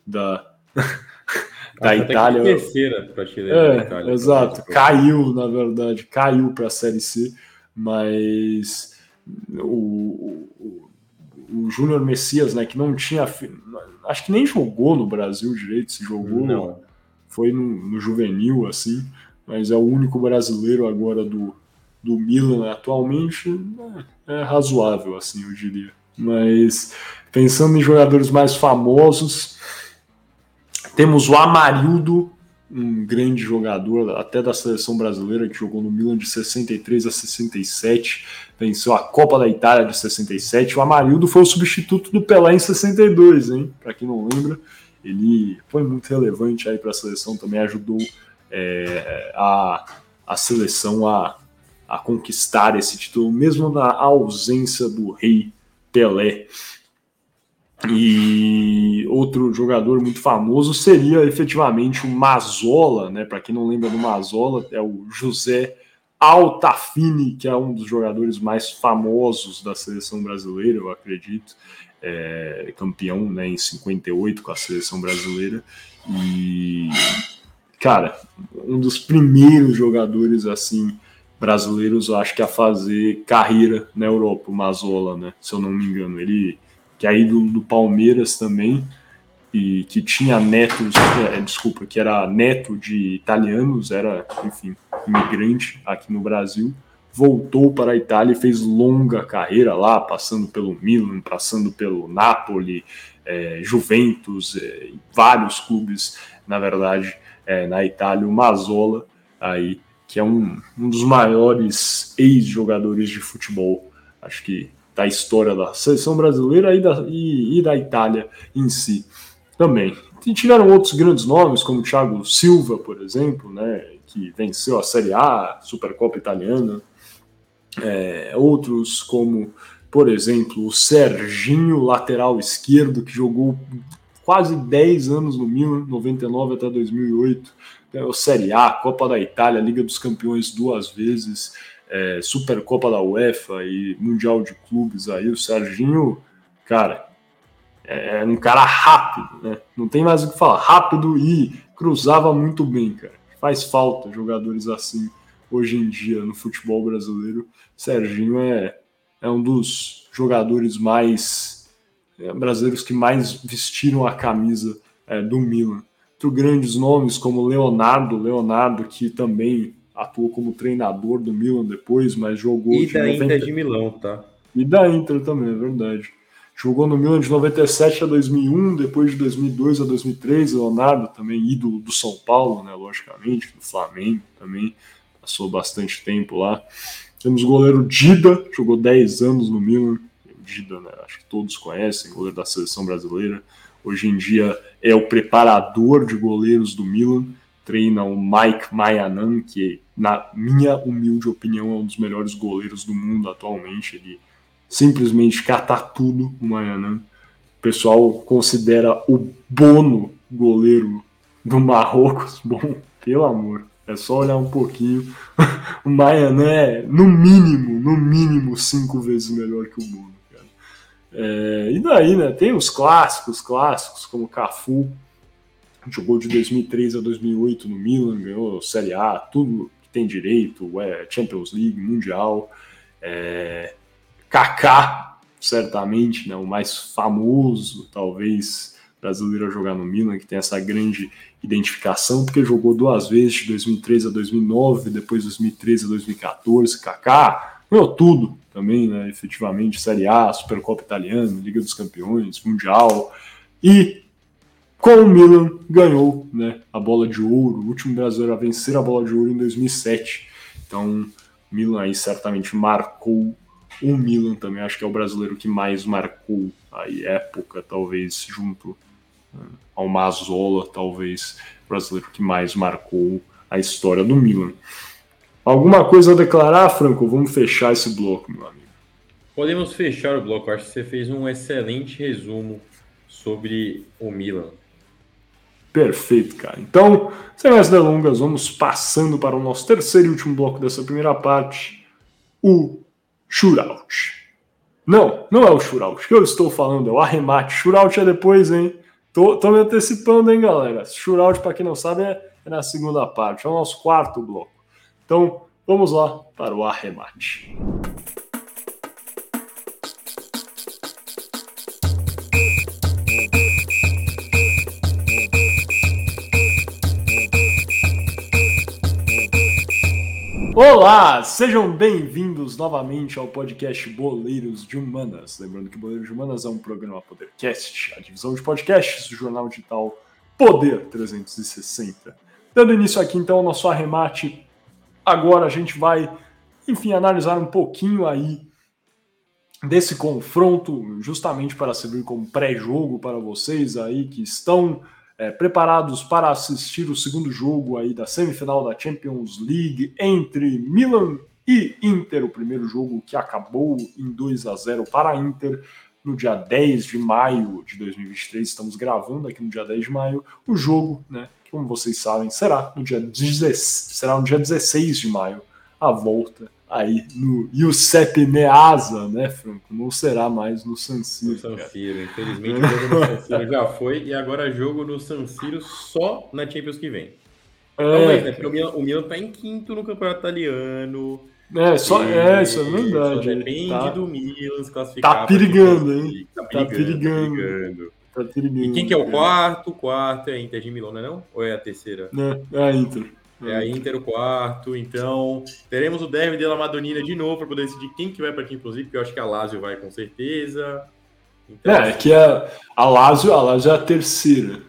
da, da Itália. Terceira prateleira é, da Itália. Exato, caiu, na verdade, caiu para a Série C, mas o, o, o Júnior Messias, né, que não tinha. Acho que nem jogou no Brasil direito, se jogou. Não. Foi no, no juvenil, assim, mas é o único brasileiro agora do, do Milan atualmente é, é razoável, assim, eu diria. Mas pensando em jogadores mais famosos, temos o Amarildo, um grande jogador, até da seleção brasileira, que jogou no Milan de 63 a 67, venceu a Copa da Itália de 67. O Amarildo foi o substituto do Pelé em 62, hein? Para quem não lembra, ele foi muito relevante aí para a seleção, também ajudou é, a, a seleção a a conquistar esse título, mesmo na ausência do rei Pelé. E outro jogador muito famoso seria efetivamente o Mazola, né? Para quem não lembra do Mazola, é o José Altafini, que é um dos jogadores mais famosos da seleção brasileira, eu acredito. É, campeão né, em 58 com a seleção brasileira. E, cara, um dos primeiros jogadores assim brasileiros, acho que a fazer carreira na Europa, o Mazola, né? Se eu não me engano. Ele que é ídolo do Palmeiras também, e que tinha netos, é, desculpa, que era neto de italianos, era, enfim, imigrante aqui no Brasil, voltou para a Itália e fez longa carreira lá, passando pelo Milan, passando pelo Napoli, é, Juventus, é, vários clubes, na verdade, é, na Itália, o Mazola aí que é um, um dos maiores ex-jogadores de futebol, acho que da história da seleção brasileira e da, e, e da Itália em si também. E tiveram outros grandes nomes, como Thiago Silva, por exemplo, né, que venceu a Série A, Supercopa Italiana. É, outros como, por exemplo, o Serginho, lateral esquerdo, que jogou quase 10 anos no Milan, 99 até 2008. O Série A, Copa da Itália, Liga dos Campeões duas vezes, é, Supercopa da UEFA e Mundial de Clubes aí. O Serginho, cara, é um cara rápido, né? Não tem mais o que falar. Rápido e cruzava muito bem, cara. Faz falta jogadores assim hoje em dia no futebol brasileiro. Serginho é, é um dos jogadores mais é, brasileiros que mais vestiram a camisa é, do Milan. Entre grandes nomes como Leonardo, Leonardo que também atuou como treinador do Milan depois, mas jogou e da 90... Inter de Milão, tá? E da Inter também, é verdade. Jogou no Milan de 97 a 2001, depois de 2002 a 2003, Leonardo também ídolo do São Paulo, né, logicamente, do Flamengo também, passou bastante tempo lá. Temos o goleiro Dida, jogou 10 anos no Milan, Dida, né, acho que todos conhecem, goleiro da seleção brasileira. Hoje em dia é o preparador de goleiros do Milan, treina o Mike Mayanan, que na minha humilde opinião é um dos melhores goleiros do mundo atualmente, ele simplesmente catar tudo o Mayanã. O pessoal considera o Bono goleiro do Marrocos. Bom, pelo amor, é só olhar um pouquinho. o Mayanã é, no mínimo, no mínimo, cinco vezes melhor que o Bono. Cara. É, e daí, né? Tem os clássicos, clássicos, como Cafu, jogou de 2003 a 2008 no Milan, ganhou Série A, tudo que tem direito, é, Champions League, Mundial. É, Kaká, certamente, né, o mais famoso, talvez, brasileiro a jogar no Milan, que tem essa grande identificação, porque jogou duas vezes, de 2003 a 2009, depois de 2013 a 2014. Kaká ganhou tudo também, né, efetivamente, Série A, Supercopa Italiana, Liga dos Campeões, Mundial. E com o Milan ganhou né, a bola de ouro, o último brasileiro a vencer a bola de ouro em 2007. Então, Milan aí certamente marcou o Milan também acho que é o brasileiro que mais marcou a época, talvez junto né, ao Mazola, talvez o brasileiro que mais marcou a história do Milan. Alguma coisa a declarar, Franco? Vamos fechar esse bloco, meu amigo. Podemos fechar o bloco. Acho que você fez um excelente resumo sobre o Milan. Perfeito, cara. Então, sem mais delongas, vamos passando para o nosso terceiro e último bloco dessa primeira parte, o shootout. Não, não é o shootout que eu estou falando, é o arremate. Shootout é depois, hein? Tô, tô me antecipando, hein, galera? Shootout, para quem não sabe, é, é na segunda parte, é o nosso quarto bloco. Então, vamos lá para o arremate. Olá, sejam bem-vindos novamente ao podcast Boleiros de Humanas. Lembrando que Boleiros de Humanas é um programa Podercast, a divisão de podcasts do jornal digital Poder 360. Dando início aqui então ao nosso arremate, agora a gente vai, enfim, analisar um pouquinho aí desse confronto, justamente para servir como pré-jogo para vocês aí que estão é, preparados para assistir o segundo jogo aí da semifinal da Champions League entre Milan e Inter, o primeiro jogo que acabou em 2 a 0 para a Inter no dia 10 de maio de 2023. Estamos gravando aqui no dia 10 de maio. O jogo, né, como vocês sabem, será no dia, 16, será no dia 16 de maio, a volta aí no Giuseppe Meazza, né, Franco? Não será mais no San Siro. No San Siro, infelizmente o jogo no San Siro já foi e agora jogo no San Siro só na Champions que vem. É, Talvez, né? Porque o Milan, o Milan tá em quinto no campeonato italiano. É, só, é, isso é verdade. Só depende tá, do Milan se classificar. Tá perigando, hein? Tá, tá perigando. Tá perigando. Tá perigando. E quem que é o quarto? O quarto é a Inter de Milão, não é não? Ou é a terceira? É, é a Inter. É a Inter o quarto, então teremos o derby de La Madonina de novo para poder decidir quem que vai para quem, inclusive, porque eu acho que a Lazio vai com certeza. Então, é, assim, que a, a, Lazio, a Lazio é a terceira.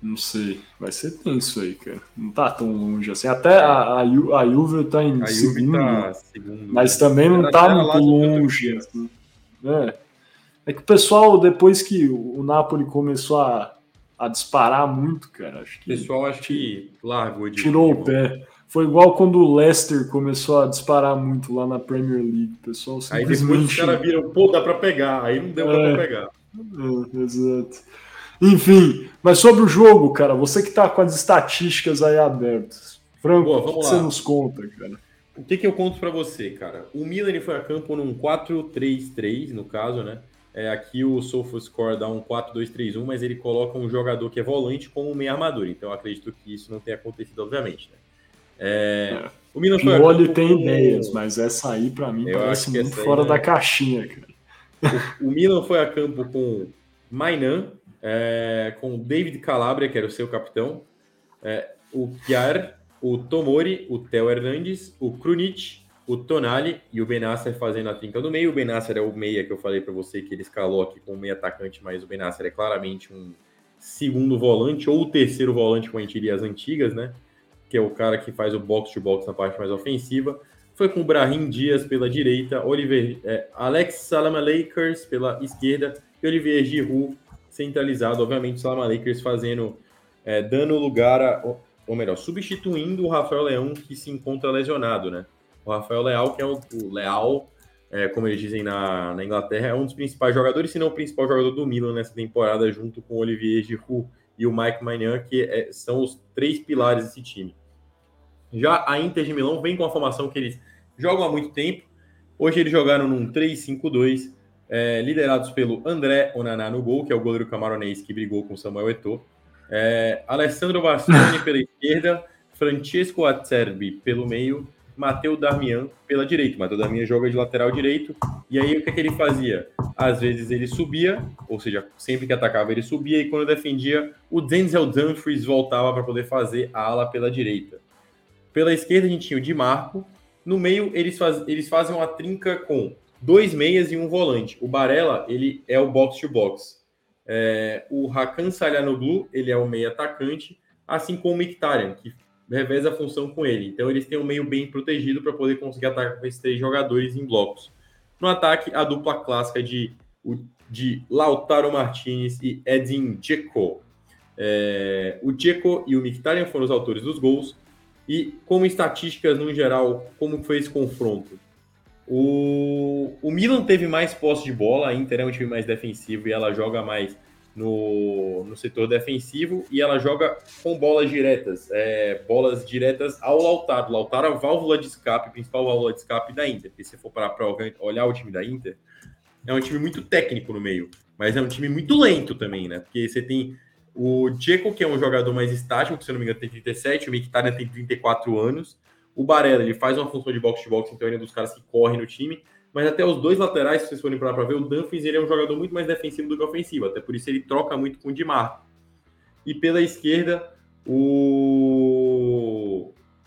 Não sei. Vai ser tenso aí, cara. Não tá tão longe assim. Até a, a, Ju, a Juve tá em a segundo, tá segundo. Mas também não tá muito longe. Assim. É. é que o pessoal, depois que o Napoli começou a, a disparar muito, cara, acho que. O pessoal acho que largou de. Tirou o pé. Foi igual quando o Leicester começou a disparar muito lá na Premier League. O pessoal. Aí depois os caras viram, pô, dá pra pegar. Aí não deu é, pra pegar. É, exato. Enfim, mas sobre o jogo, cara, você que tá com as estatísticas aí abertas. Franco, Boa, o que você nos conta, cara? O que, que eu conto para você, cara? O Milan foi a campo num 4-3-3, no caso, né? É, aqui o SofaScore dá um 4-2-3-1, mas ele coloca um jogador que é volante como meio armador. Então acredito que isso não tenha acontecido, obviamente. Né? É, é. O Milan foi tem ideias, mas essa aí para mim eu parece muito fora aí, né? da caixinha, cara. O, o Milan foi a campo com Mainan, é, com David Calabria, que era o seu capitão, é, o Chiar, o Tomori, o Theo Hernandes, o Krunic, o Tonali e o Benasser fazendo a trinca do meio. O Benasser é o meia que eu falei para você que ele escalou aqui com o meio atacante, mas o Benasser é claramente um segundo volante ou terceiro volante, como a gente diria as antigas, né? Que é o cara que faz o box-to-box na parte mais ofensiva. Foi com o Brahim Dias pela direita, Oliver, é, Alex Salama Lakers pela esquerda e Olivier Giroud centralizado, obviamente, Salama Lakers fazendo, é, dando lugar, a, ou melhor, substituindo o Rafael Leão, que se encontra lesionado, né? O Rafael Leal, que é o, o Leal, é, como eles dizem na, na, Inglaterra, é um dos principais jogadores, se não o principal jogador do Milan nessa temporada, junto com o Olivier Giroud e o Mike Maignan, que é, são os três pilares desse time. Já a Inter de Milão vem com a formação que eles jogam há muito tempo. Hoje eles jogaram num 3-5-2, é, liderados pelo André Onaná no gol, que é o goleiro camaronês que brigou com Samuel Eto'o. É, Alessandro Bastoni pela esquerda, Francesco Acerbi pelo meio, Matheus Darmian pela direita. Matheus Darmian joga de lateral direito. E aí o que, é que ele fazia? Às vezes ele subia, ou seja, sempre que atacava ele subia, e quando defendia, o Denzel Dumfries voltava para poder fazer a ala pela direita. Pela esquerda a gente tinha o Di Marco. No meio eles, faz, eles fazem uma trinca com dois meias e um volante. O Barella, ele é o box-to-box. É, o Hakan Salhanoglu, ele é o meio atacante, assim como o Mkhitaryan, que reveza a função com ele. Então eles têm um meio bem protegido para poder conseguir atacar com esses três jogadores em blocos. No ataque, a dupla clássica de, de Lautaro Martinez e Edin Dzeko. É, o Dzeko e o Mkhitaryan foram os autores dos gols. E como estatísticas no geral, como foi esse confronto? O, o Milan teve mais posse de bola, a Inter é um time mais defensivo e ela joga mais no, no setor defensivo e ela joga com bolas diretas, é, bolas diretas ao Lautaro. Lautaro é a válvula de escape, principal válvula de escape da Inter. Porque se for para olhar o time da Inter, é um time muito técnico no meio, mas é um time muito lento também, né? Porque você tem o Dzeko, que é um jogador mais estático, que se não me engano tem 37, o Mkhitaryan tem 34 anos, o Barella, ele faz uma função de box-to-box, então ele é um dos caras que corre no time. Mas até os dois laterais, se vocês forem para ver, o Dumfries ele é um jogador muito mais defensivo do que ofensivo. Até por isso ele troca muito com o Di Marco. E pela esquerda, o...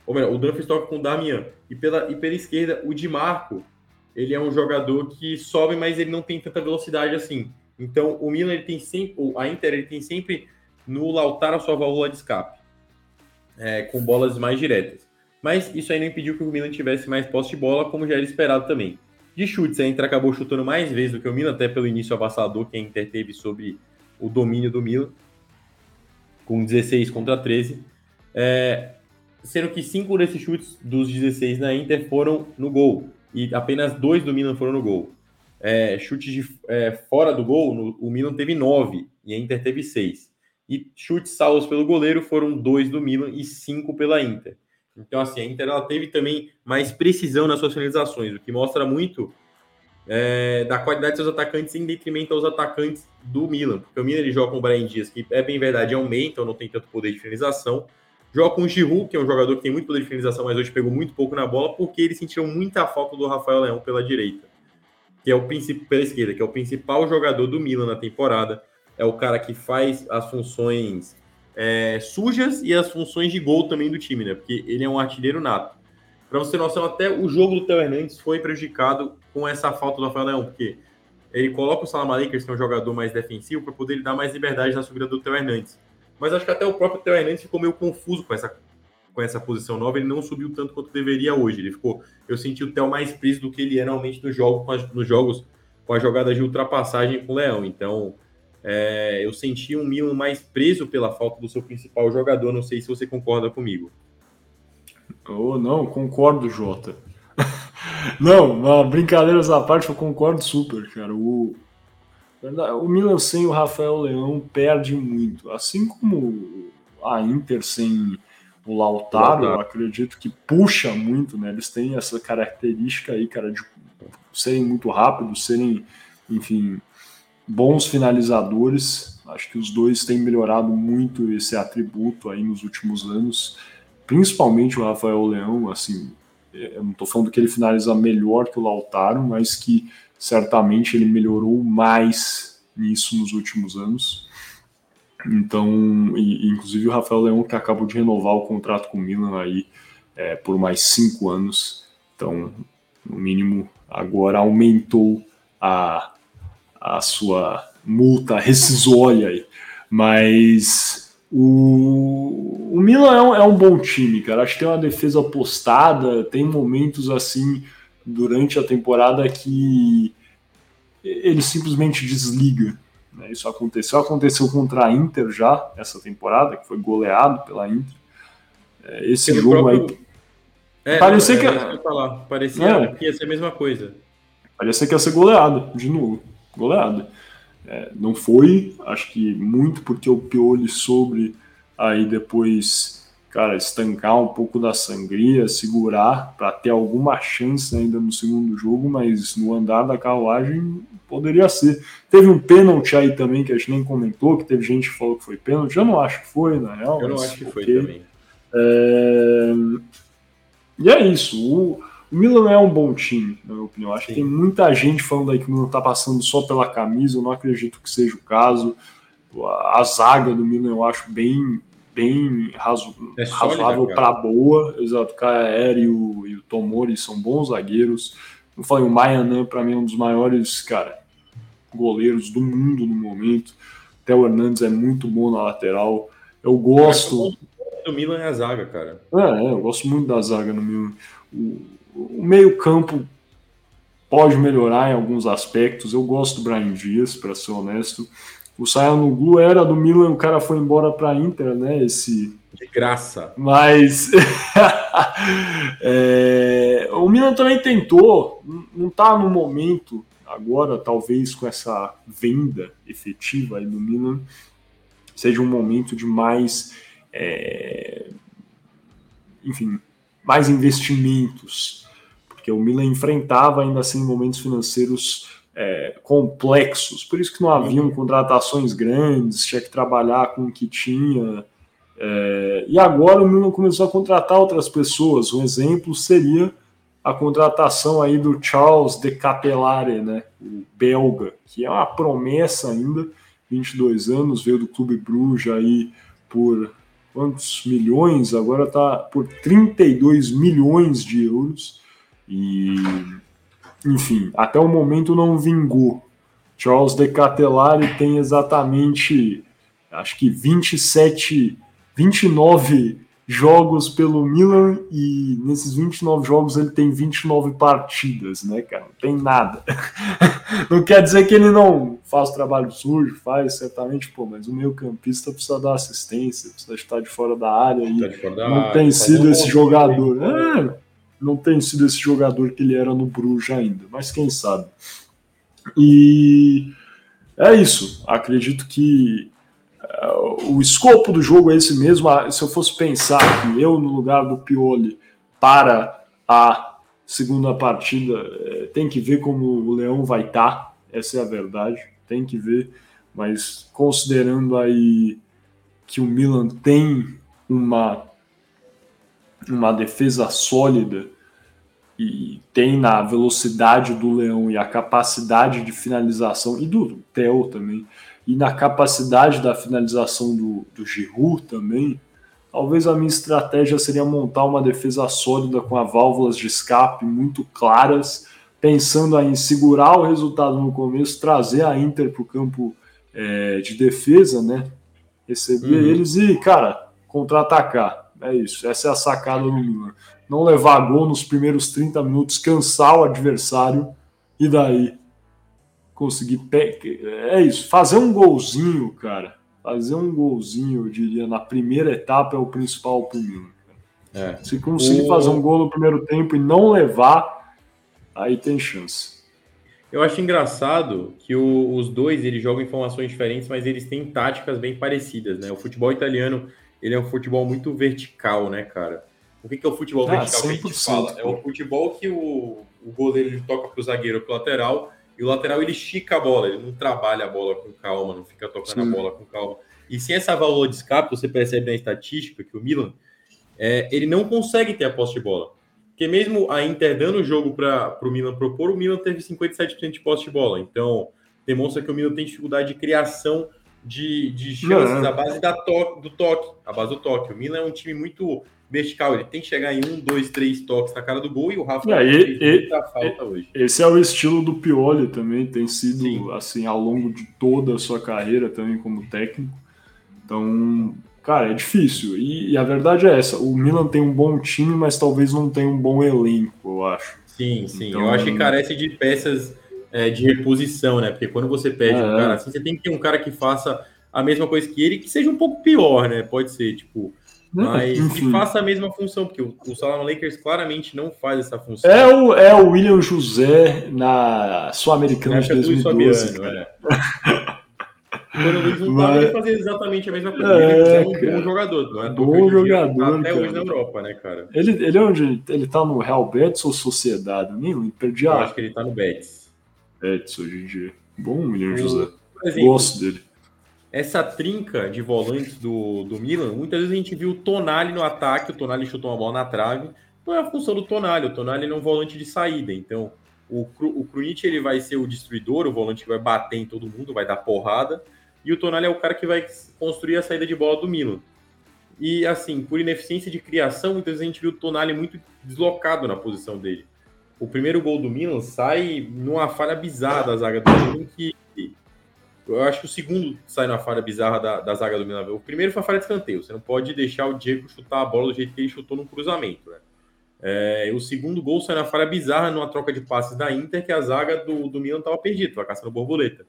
Ou melhor, o Dumfries troca com o Damian. E pela, e pela esquerda, o Di Marco, ele é um jogador que sobe, mas ele não tem tanta velocidade assim. Então, o Milan, ele tem sempre... A Inter, ele tem sempre no Lautaro a sua válvula de escape. É, com bolas mais diretas mas isso aí não impediu que o Milan tivesse mais posse de bola, como já era esperado também. De chutes, a Inter acabou chutando mais vezes do que o Milan, até pelo início avassalador que a Inter teve sobre o domínio do Milan, com 16 contra 13. É, sendo que cinco desses chutes dos 16 na Inter foram no gol, e apenas dois do Milan foram no gol. É, chutes de, é, fora do gol, no, o Milan teve nove e a Inter teve seis. E chutes salvos pelo goleiro foram dois do Milan e cinco pela Inter. Então, assim, a Inter ela teve também mais precisão nas suas finalizações, o que mostra muito é, da qualidade dos seus atacantes em detrimento aos atacantes do Milan. Porque o Milan ele joga com o Brian Dias, que é bem verdade, é um meio, então não tem tanto poder de finalização. Joga com o Giroud, que é um jogador que tem muito poder de finalização, mas hoje pegou muito pouco na bola, porque eles sentiram muita falta do Rafael Leão pela direita, que é o pela esquerda, que é o principal jogador do Milan na temporada. É o cara que faz as funções é, sujas e as funções de gol também do time, né? Porque ele é um artilheiro nato. Para você ter noção, até o jogo do Theo Hernandes foi prejudicado com essa falta do Rafael Leão, porque ele coloca o Salama Lakers, que é um jogador mais defensivo, para poder dar mais liberdade na subida do Theo Hernandes. mas acho que até o próprio Theo Hernandes ficou meio confuso com essa, com essa posição nova. Ele não subiu tanto quanto deveria hoje. Ele ficou. Eu senti o Theo mais preso do que ele é normalmente no jogo, nos jogos com a jogada de ultrapassagem com o Leão. Então, é, eu senti um Milan mais preso pela falta do seu principal jogador. Não sei se você concorda comigo. Oh, não, concordo, Jota. não, brincadeiras à parte, eu concordo super, cara. O, o Milan sem o Rafael Leão perde muito. Assim como a Inter sem o Lautaro, eu acredito que puxa muito, né? Eles têm essa característica aí, cara, de serem muito rápidos, serem, enfim, bons finalizadores. Acho que os dois têm melhorado muito esse atributo aí nos últimos anos, principalmente o Rafael Leão, assim, eu não estou falando que ele finaliza melhor que o Lautaro, mas que certamente ele melhorou mais nisso nos últimos anos. Então, e, inclusive o Rafael Leão que acabou de renovar o contrato com o Milan aí é, por mais cinco anos. Então, no mínimo, agora aumentou a, a sua multa rescisória aí. Mas o, o Milan é um, é um, bom time, cara. Acho que tem uma defesa postada, tem momentos assim durante a temporada que ele simplesmente desliga. Né? Isso aconteceu, aconteceu contra a Inter já essa temporada, que foi goleado pela Inter. É, esse jogo próprio... aí. É, parecia não, que... É. Parecia é. que ia ser a mesma coisa. Parecia que ia ser goleado, de novo. Goleado. É, não foi, acho que muito porque o Pioli sobre aí depois, cara, estancar um pouco da sangria, segurar para ter alguma chance ainda no segundo jogo, mas no andar da carruagem poderia ser. Teve um pênalti aí também que a gente nem comentou, que teve gente que falou que foi pênalti, eu não acho que foi, na real. Eu não acho que foi também. É... E é isso. O, o Milan é um bom time, na minha opinião. Acho Sim. que tem muita gente falando aí que o Milan tá passando só pela camisa. Eu não acredito que seja o caso. A zaga do Milan eu acho bem, bem razo... é razoável para boa. Exato. O Caer e o, e o Tomori são bons zagueiros. Eu falei, o Mayanan, para mim, é um dos maiores, cara, goleiros do mundo no momento. Theo Hernandes é muito bom na lateral. Eu gosto. O Milan é a zaga, cara. É, é, eu gosto muito da zaga no Milan. O, o meio-campo pode melhorar em alguns aspectos. Eu gosto do Brian Dias, para ser honesto. O Sayanoglu era do Milan, o cara foi embora para Inter, né? Esse de graça. Mas é, o Milan também tentou, não está no momento agora, talvez com essa venda efetiva do Milan, seja um momento de mais, é, enfim, mais investimentos porque o Milan enfrentava ainda assim momentos financeiros é, complexos, por isso que não haviam contratações grandes, tinha que trabalhar com o que tinha. É, e agora o Milan começou a contratar outras pessoas. Um exemplo seria a contratação aí do Charles de Capelare, né, o belga, que é uma promessa ainda, 22 anos, veio do Clube Bruges aí por quantos milhões? Agora está por 32 milhões de euros. E, enfim, até o momento não vingou. Charles de Catelari tem exatamente, acho que 27, 29 jogos pelo Milan e nesses 29 jogos ele tem 29 partidas, né, cara? Não tem nada. não quer dizer que ele não faz trabalho sujo, faz certamente, pô, mas o meio-campista precisa dar assistência, precisa estar de fora da área e não área, tem sido esse jogador. É, não tem sido esse jogador que ele era no Bruges ainda, mas quem sabe. E é isso. Acredito que uh, o escopo do jogo é esse mesmo. Ah, se eu fosse pensar que eu, no lugar do Pioli, para a segunda partida, eh, tem que ver como o Leão vai estar. Tá. Essa é a verdade. Tem que ver. Mas considerando aí que o Milan tem uma uma defesa sólida e tem na velocidade do Leão e a capacidade de finalização, e do Theo também, e na capacidade da finalização do, do Giroud também, talvez a minha estratégia seria montar uma defesa sólida com as válvulas de escape muito claras, pensando em segurar o resultado no começo, trazer a Inter para o campo é, de defesa, né? receber uhum. eles e, cara, contra-atacar. É isso, essa é a sacada do Milan. Não levar gol nos primeiros 30 minutos, cansar o adversário e daí conseguir. Pe... É isso, fazer um golzinho, cara. Fazer um golzinho, eu diria, na primeira etapa é o principal pro Milan. É. Se conseguir o... fazer um gol no primeiro tempo e não levar, aí tem chance. Eu acho engraçado que o, os dois eles jogam em formações diferentes, mas eles têm táticas bem parecidas, né? O futebol italiano ele é um futebol muito vertical, né, cara? O que, que é o futebol ah, vertical que a gente fala? Pô. É o futebol que o, o goleiro ele toca para o zagueiro para o lateral e o lateral ele estica a bola, ele não trabalha a bola com calma, não fica tocando Sim. a bola com calma. E sem essa válvula de escape, você percebe na estatística que o Milan é, ele não consegue ter a posse de bola. Porque mesmo a Inter dando o jogo para o Milan propor, o Milan teve 57% de posse de bola. Então, demonstra que o Milan tem dificuldade de criação de, de chances à base da to do toque, a base do toque. O Milan é um time muito vertical, ele tem que chegar em um, dois, três toques na cara do gol e o Rafa e, e, falta hoje. Esse é o estilo do Pioli também, tem sido Sim. assim ao longo de toda a sua carreira também como técnico. Então, Cara, é difícil. E, e, a verdade é essa: o Milan tem um bom time, mas talvez não tenha um bom elenco, eu acho. Sim, sim. Então... Eu acho que carece de peças é, de reposição, né? Porque quando você pede é. um cara assim, você tem que ter um cara que faça a mesma coisa que ele, que seja um pouco pior, né? Pode ser, tipo. É, mas que faça a mesma função, porque o, o Lakers claramente não faz essa função. É o, é o William José na Sul-Americana de 2012. Fabiano, é. Quando o Luiz não Mas... ele fazia exatamente a mesma coisa. É, ele é um bom jogador, não é? Bom jogador. Até cara. hoje na Europa, né, cara? Ele, ele é onde? Ele tá no Real Betis ou Sociedade? Nem perdi a. Eu acho que ele tá no Betis. Betis hoje em dia. Bom, William José. Exemplo, Gosto dele. Essa trinca de volantes do, do Milan, muitas vezes a gente viu o Tonali no ataque, o Tonali chutou uma bola na trave. Não é a função do Tonali, o Tonali é um volante de saída, então o, o Krunic ele vai ser o destruidor, o volante que vai bater em todo mundo, vai dar porrada e o Tonali é o cara que vai construir a saída de bola do Milan. E assim, por ineficiência de criação, muitas vezes a gente viu o Tonali muito deslocado na posição dele. O primeiro gol do Milan sai numa falha bizarra da zaga do Milan, que eu acho que o segundo sai numa falha bizarra da, da zaga do Milan. O primeiro foi a falha de escanteio. Você não pode deixar o Diego chutar a bola do jeito que ele chutou no cruzamento. Né? É, o segundo gol sai na falha bizarra numa troca de passes da Inter, que a zaga do, do Milan estava perdida, estava caçando borboleta.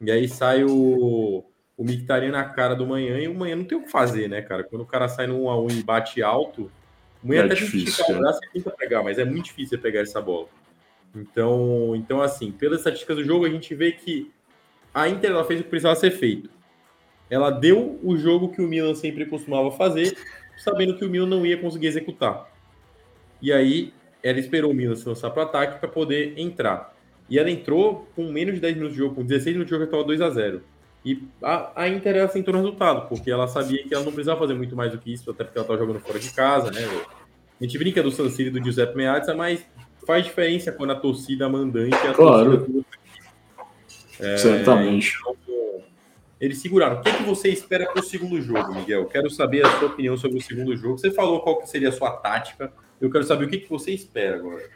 E aí sai o, o na cara do manhã e o manhã não tem o que fazer, né, cara? Quando o cara sai 1 a 1 e bate alto, o manhã é até difícil, esticar o braço e tenta pegar, mas é muito difícil pegar essa bola. Então, então, assim, pelas estatísticas do jogo, a gente vê que a Inter ela fez o que precisava ser feito. Ela deu o jogo que o Milan sempre costumava fazer, sabendo que o Milan não ia conseguir executar. E aí, ela esperou o Milan se lançar para o ataque para poder entrar. E ela entrou com menos de 10 minutos de jogo, com 16 minutos de jogo, estava 2 a 0 E a, a Inter ela sentou no resultado, porque ela sabia que ela não precisava fazer muito mais do que isso, até porque ela estava jogando fora de casa, né? A gente brinca do San Siro e do Giuseppe Meazza, mas faz diferença quando a torcida mandante a claro. torcida é, Certamente. Então, eles seguraram. O que, é que você espera para o segundo jogo, Miguel? Quero saber a sua opinião sobre o segundo jogo. Você falou qual seria a sua tática. Eu quero saber o que, que você espera agora.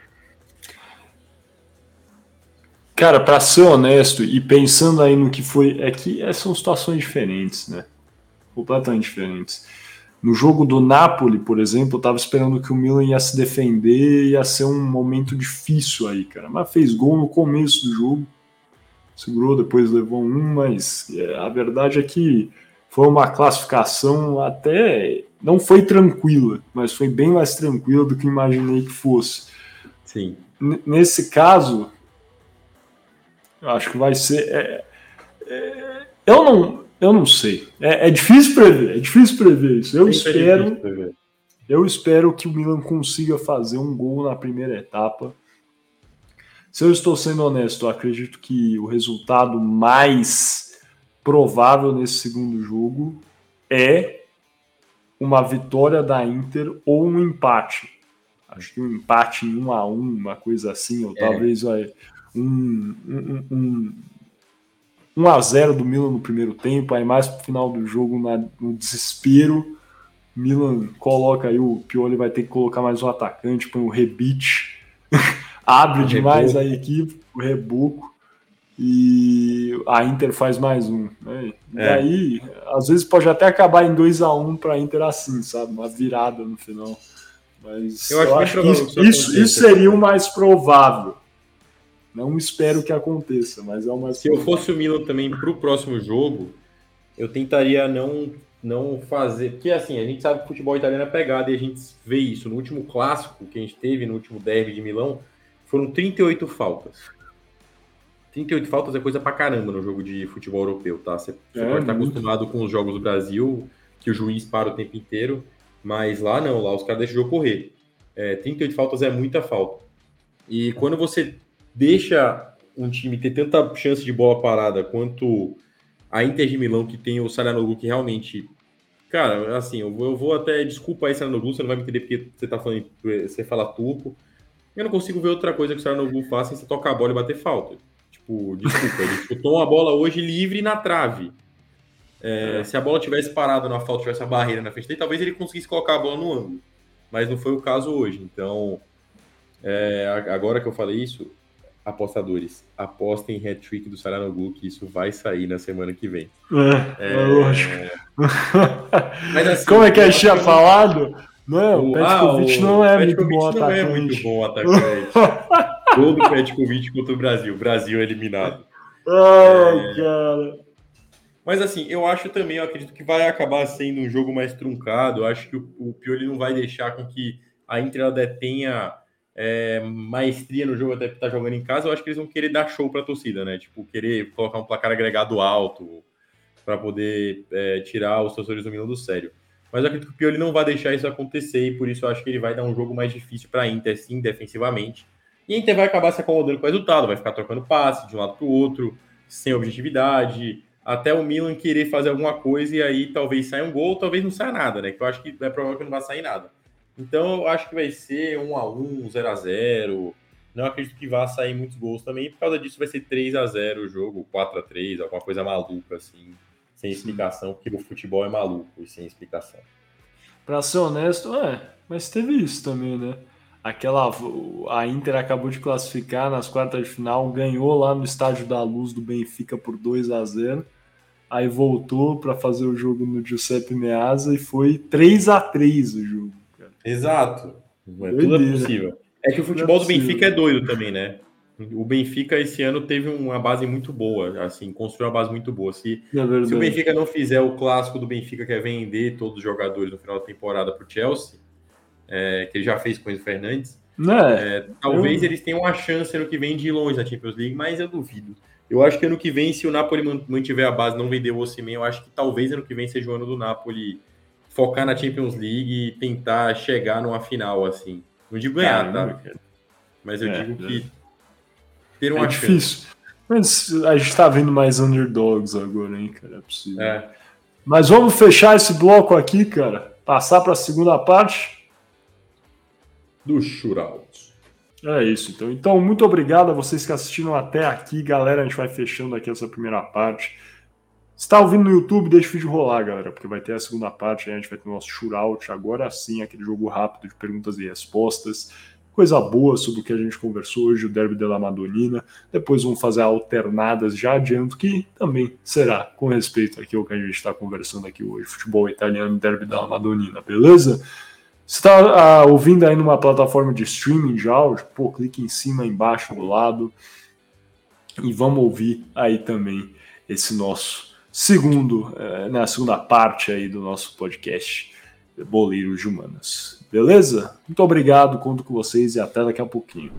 Cara, para ser honesto e pensando aí no que foi, é que são situações diferentes, né? Completamente diferentes. No jogo do Napoli, por exemplo, eu tava esperando que o Milan ia se defender, ia ser um momento difícil aí, cara. Mas fez gol no começo do jogo, segurou, depois levou um, mas é, a verdade é que foi uma classificação até não foi tranquila, mas foi bem mais tranquila do que imaginei que fosse. Sim. N nesse caso, eu acho que vai ser. É, é, eu, não, eu não sei. É, é, difícil prever, é difícil prever isso. Eu espero. Eu espero que o Milan consiga fazer um gol na primeira etapa. Se eu estou sendo honesto, eu acredito que o resultado mais provável nesse segundo jogo é uma vitória da Inter ou um empate. Acho que um empate em um a um, uma coisa assim, ou é. talvez vai um, um, um, um a 0 do Milan no primeiro tempo, aí mais pro final do jogo na, no desespero, Milan coloca aí o Pioli vai ter que colocar mais um atacante, põe o Rebite, abre o demais a equipe, o Rebuco, e a Inter faz mais um. Né? E é. aí, às vezes pode até acabar em 2 a 1 um para a Inter assim, sabe? Uma virada no final. Mas eu, eu acho, que isso, isso, isso, seria o mais provável. Não espero que aconteça, mas é mais Se eu fosse o Milan também para o próximo jogo, eu tentaria não não fazer. Porque assim, a gente sabe que o futebol italiano é pegado e a gente vê isso. No último clássico que a gente teve, no último derby de Milão, foram 38 faltas. 38 faltas é coisa pra caramba no jogo de futebol europeu, tá? Você, você é, pode estar acostumado com os jogos do Brasil, que o juiz para o tempo inteiro, mas lá não, lá os caras deixam o jogo correr. É, 38 faltas é muita falta. E quando você deixa um time ter tanta chance de bola parada quanto a Inter de Milão, que tem o Saranoglu, que realmente. Cara, assim, eu vou, eu vou até. Desculpa aí, Saranoglu, você não vai me entender porque você tá falando. Você fala turco. Eu não consigo ver outra coisa que o Saranoglu faça sem você tocar a bola e bater falta. Tipo, desculpa, ele chutou uma bola hoje livre na trave. É, é. Se a bola tivesse parado na falta, tivesse a barreira na frente dele, talvez ele conseguisse colocar a bola no ângulo. Mas não foi o caso hoje. Então, é, agora que eu falei isso, apostadores, apostem em hat-trick do Saranoglu, que isso vai sair na semana que vem. É, é, é lógico. Mas, assim, Como é que a gente tinha falado? Não, o Petkovic ah, não é muito bom atacante. Não é muito bom atacante. Todo Petkovic contra o Brasil. Brasil eliminado. Ai, é... cara. Mas assim, eu acho também, eu acredito que vai acabar sendo um jogo mais truncado. Eu acho que o, o Pioli não vai deixar com que a Inter ela detenha é, maestria no jogo, até que tá jogando em casa. Eu acho que eles vão querer dar show para a torcida, né? Tipo, querer colocar um placar agregado alto para poder é, tirar os torcedores do Milan do sério. Mas eu acredito que o Pioli não vai deixar isso acontecer e por isso eu acho que ele vai dar um jogo mais difícil para a Inter, sim, defensivamente. E a Inter vai acabar se acomodando com o resultado, vai ficar trocando passe de um lado para o outro, sem objetividade, até o Milan querer fazer alguma coisa e aí talvez saia um gol, talvez não saia nada, né? Que eu acho que é provável que não vai sair nada. Então eu acho que vai ser 1 a 1 0 a 0 Não acredito que vá sair muitos gols também, por causa disso vai ser 3 a 0 o jogo, 4 a 3 alguma coisa maluca assim, sem explicação, porque o futebol é maluco e sem explicação. Para ser honesto, é, mas teve isso também, né? aquela a Inter acabou de classificar nas quartas de final, ganhou lá no Estádio da Luz do Benfica por 2 a 0. Aí voltou para fazer o jogo no Giuseppe Meazza e foi 3 a 3 o jogo. Exato. É, tudo é possível. É que o futebol é do Benfica é doido também, né? O Benfica esse ano teve uma base muito boa, assim, construiu uma base muito boa. Se, é se o Benfica não fizer o clássico do Benfica, que é vender todos os jogadores no final da temporada para o Chelsea, é, que ele já fez com o Fernandes. É, é, talvez eu... eles tenham uma chance ano que vem de ir longe na Champions League, mas eu duvido. Eu acho que ano que vem, se o Napoli mantiver a base, não vender o Osimhen, eu acho que talvez ano que vem seja o ano do Napoli focar na Champions League e tentar chegar numa final, assim. Não digo ganhar, tá? Mas eu é, digo que ter uma é difícil. Mas a gente tá vendo mais underdogs agora, hein, cara? É possível. É. Mas vamos fechar esse bloco aqui, cara. Passar para a segunda parte do Shootout. É isso, então. Então, muito obrigado a vocês que assistiram até aqui, galera. A gente vai fechando aqui essa primeira parte. Se está ouvindo no YouTube, deixa o vídeo rolar, galera, porque vai ter a segunda parte. A gente vai ter o nosso shootout. Agora sim, aquele jogo rápido de perguntas e respostas. Coisa boa sobre o que a gente conversou hoje, o Derby della Madonina. Depois vamos fazer alternadas. Já adianto que também será com respeito aqui ao que a gente está conversando aqui hoje. Futebol italiano, Derby della Madonina, beleza? Você está ah, ouvindo aí numa plataforma de streaming de áudio? Pô, clique em cima, embaixo, do lado. E vamos ouvir aí também esse nosso segundo, eh, na segunda parte aí do nosso podcast Boleiros de Humanas. Beleza? Muito obrigado, conto com vocês e até daqui a pouquinho.